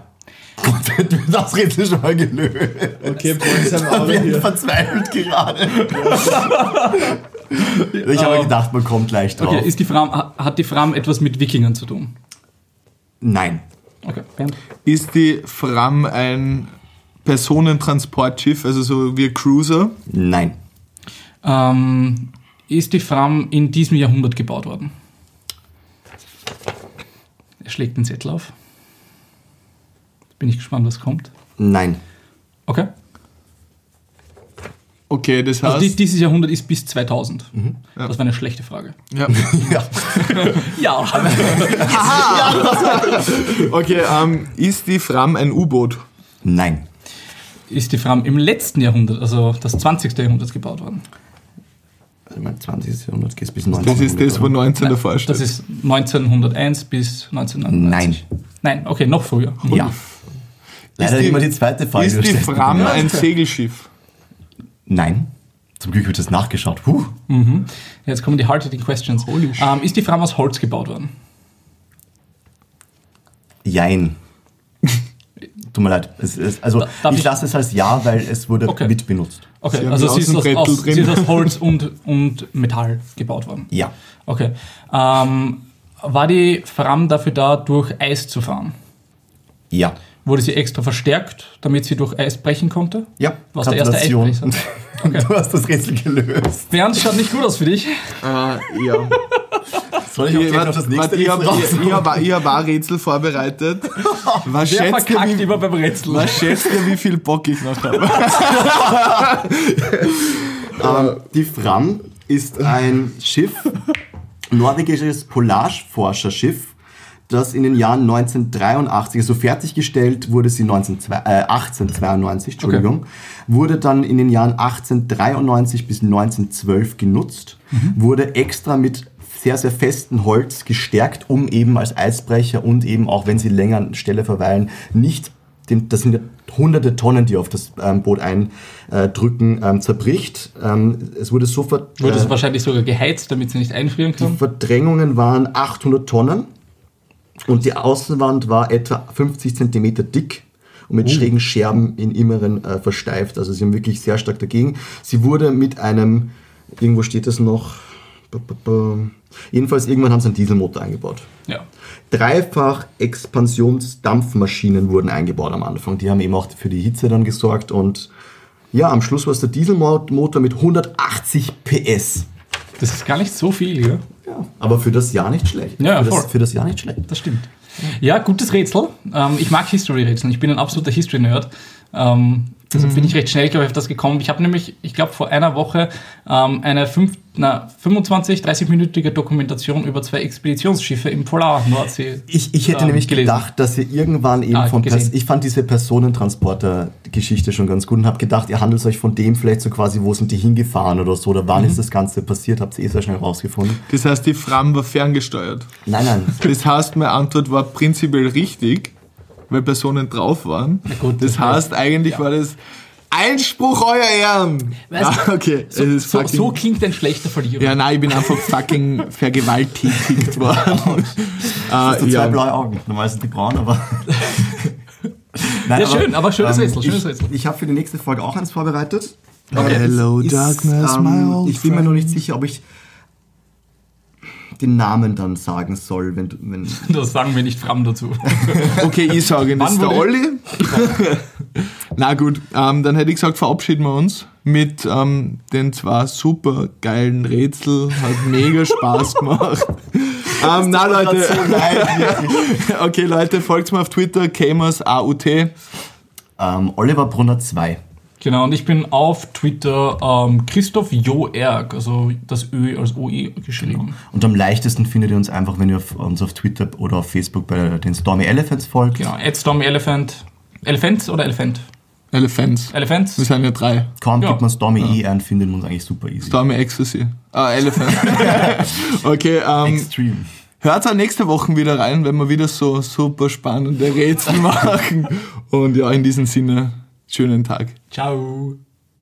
Gut, hätten wir das Rätsel schon mal gelöst. Okay, Boris, Wir sind verzweifelt gerade. ich habe gedacht, man kommt gleich drauf. Okay, ist die Fram, ha- hat die Fram etwas mit Wikingern zu tun? Nein. Okay, Bernd. Ist die Fram ein Personentransportschiff, also so wie ein Cruiser? Nein. Ähm, ist die Fram in diesem Jahrhundert gebaut worden? Er schlägt den Zettel auf. Bin ich gespannt, was kommt. Nein. Okay. Okay, das heißt. Also die, dieses Jahrhundert ist bis 2000. Das war eine schlechte Frage. ja. Ja. Ja. Okay, ähm, ist die Fram ein U-Boot? Nein. ist die Fram im letzten Jahrhundert, also das 20. Jahrhundert gebaut worden? Also mein 20. Jahrhundert geht bis Das 1900. ist das, wo oder? 19 davor steht. Das ist 1901 bis 1999. Nein. Nein, okay, noch früher. Ja. Leider die- immer die zweite Frage. Ist die. Fram ein Segelschiff? Nein. Zum Glück wird das nachgeschaut. Puh. Jetzt kommen die hard-hitting questions. Ähm, ist die Fram aus Holz gebaut worden? Jein. Tut mir leid. Es, es, also darf ich ich- lasse es als Ja, weil es wurde Okay. mitbenutzt. Okay, Sie also sie ist, aus, aus, sie ist aus Holz und, und Metall gebaut worden. Ja. Okay. Ähm, war die Fram dafür da, durch Eis zu fahren? Ja. Wurde sie extra verstärkt, damit sie durch Eis brechen konnte? Ja. Was der erste. Eisbrecher? Okay. Du hast das Rätsel gelöst. Bernd, schaut nicht gut aus für dich. Äh, ja. Soll ich warte, das nächste ich habe hab, ich hab auch Rätsel vorbereitet. Was Wer schätzt, ihr, verkackt wie, immer beim Rätsel? was schätzt ihr, wie viel Bock ich noch habe? Ähm, die Fram ist ein Schiff, norwegisches Polarforscherschiff, das in den Jahren 1983, also fertiggestellt wurde sie 19, äh, 1892, Entschuldigung, wurde dann in den Jahren 1893 bis 1912 genutzt, wurde extra mit sehr, sehr festen Holz gestärkt, um eben als Eisbrecher und eben auch, wenn sie länger an Stelle verweilen, nicht den, das sind ja hunderte Tonnen, die auf das ähm, Boot eindrücken, ähm, zerbricht. Ähm, es wurde so ver Wurde es äh, wahrscheinlich sogar geheizt, damit sie nicht einfrieren die kann? Verdrängungen waren 800 Tonnen und die Außenwand war etwa 50 Zentimeter dick und mit schrägen Scherben im Inneren äh, versteift. Also sie haben wirklich sehr stark dagegen. Sie wurde mit einem, irgendwo steht es noch, Jedenfalls irgendwann haben sie einen Dieselmotor eingebaut. Ja. Dreifach Expansionsdampfmaschinen wurden eingebaut am Anfang. Die haben eben auch für die Hitze dann gesorgt und ja, am Schluss war es der Dieselmotor mit 180 PS. Das ist gar nicht so viel, ja. Ja, aber für das Jahr nicht schlecht. Ja, für, voll. das, für das Jahr nicht schlecht. Das stimmt. Ja, gutes Rätsel. Ähm, ich mag History-Rätsel. Ich bin ein absoluter History-Nerd. Ähm, deshalb bin ich recht schnell, glaube ich, auf das gekommen. Ich habe nämlich, ich glaube, vor einer Woche ähm, eine fünf, na, 25, 30-minütige Dokumentation über zwei Expeditionsschiffe im Polar-Nordsee. Ich, ich hätte ähm, nämlich gelesen. gedacht, dass ihr irgendwann eben Ah, von ich fand diese Personentransporter-Geschichte schon ganz gut und habe gedacht, ihr handelt euch von dem vielleicht so quasi, wo sind die hingefahren oder so, oder Mhm. wann ist das Ganze passiert, habt ihr eh sehr schnell rausgefunden. Das heißt, die Fram war ferngesteuert. Nein, nein. Das heißt, meine Antwort war prinzipiell richtig, weil Personen drauf waren. gut, das das war- heißt, eigentlich war das Einspruch, euer Ehren. Weißt Ah, okay. So, es ist so, so klingt ein schlechter Verlierer. ja, nein, ich bin einfach fucking vergewaltigt worden. Hast du äh, zwei ja. blaue Augen. Normal sind die braun, aber. Nein, Ja, schön, aber schönes Rätsel, schönes ich, Rätsel. Ich habe für die nächste Folge auch eins vorbereitet. Okay. Es Hello, ist, darkness, ähm, my old Ich bin mir noch nicht sicher, ob ich den Namen dann sagen soll, wenn du. Wenn, Das sagen wir nicht Fram dazu. Okay, ich sage, das Wann ist der Olli. Na gut, ähm, dann hätte ich gesagt, verabschieden wir uns mit ähm, den zwei super geilen Rätsel. Hat mega Spaß gemacht. ähm, na Leute, okay Leute, folgt mir auf Twitter, Kamers AUT. ähm, Oliver Brunner 2. Genau, und ich bin auf Twitter ähm, Christoph Joerg, also das Ö als OE geschrieben. Und am leichtesten findet ihr uns einfach, wenn ihr auf, uns auf Twitter oder auf Facebook bei den Stormy Elephants folgt. Genau, at Stormy Elephant. Elephant oder Elephant? Elephants. Wir Elephants? sind ja drei. Kaum Ja. gibt man Stormy E ein, findet man uns eigentlich super easy. Stormy Ecstasy. Ah, Elephant. okay, ähm, Extreme. hört auch nächste Woche wieder rein, wenn wir wieder so super spannende Rätsel machen. Und ja, in diesem Sinne, schönen Tag. Ciao.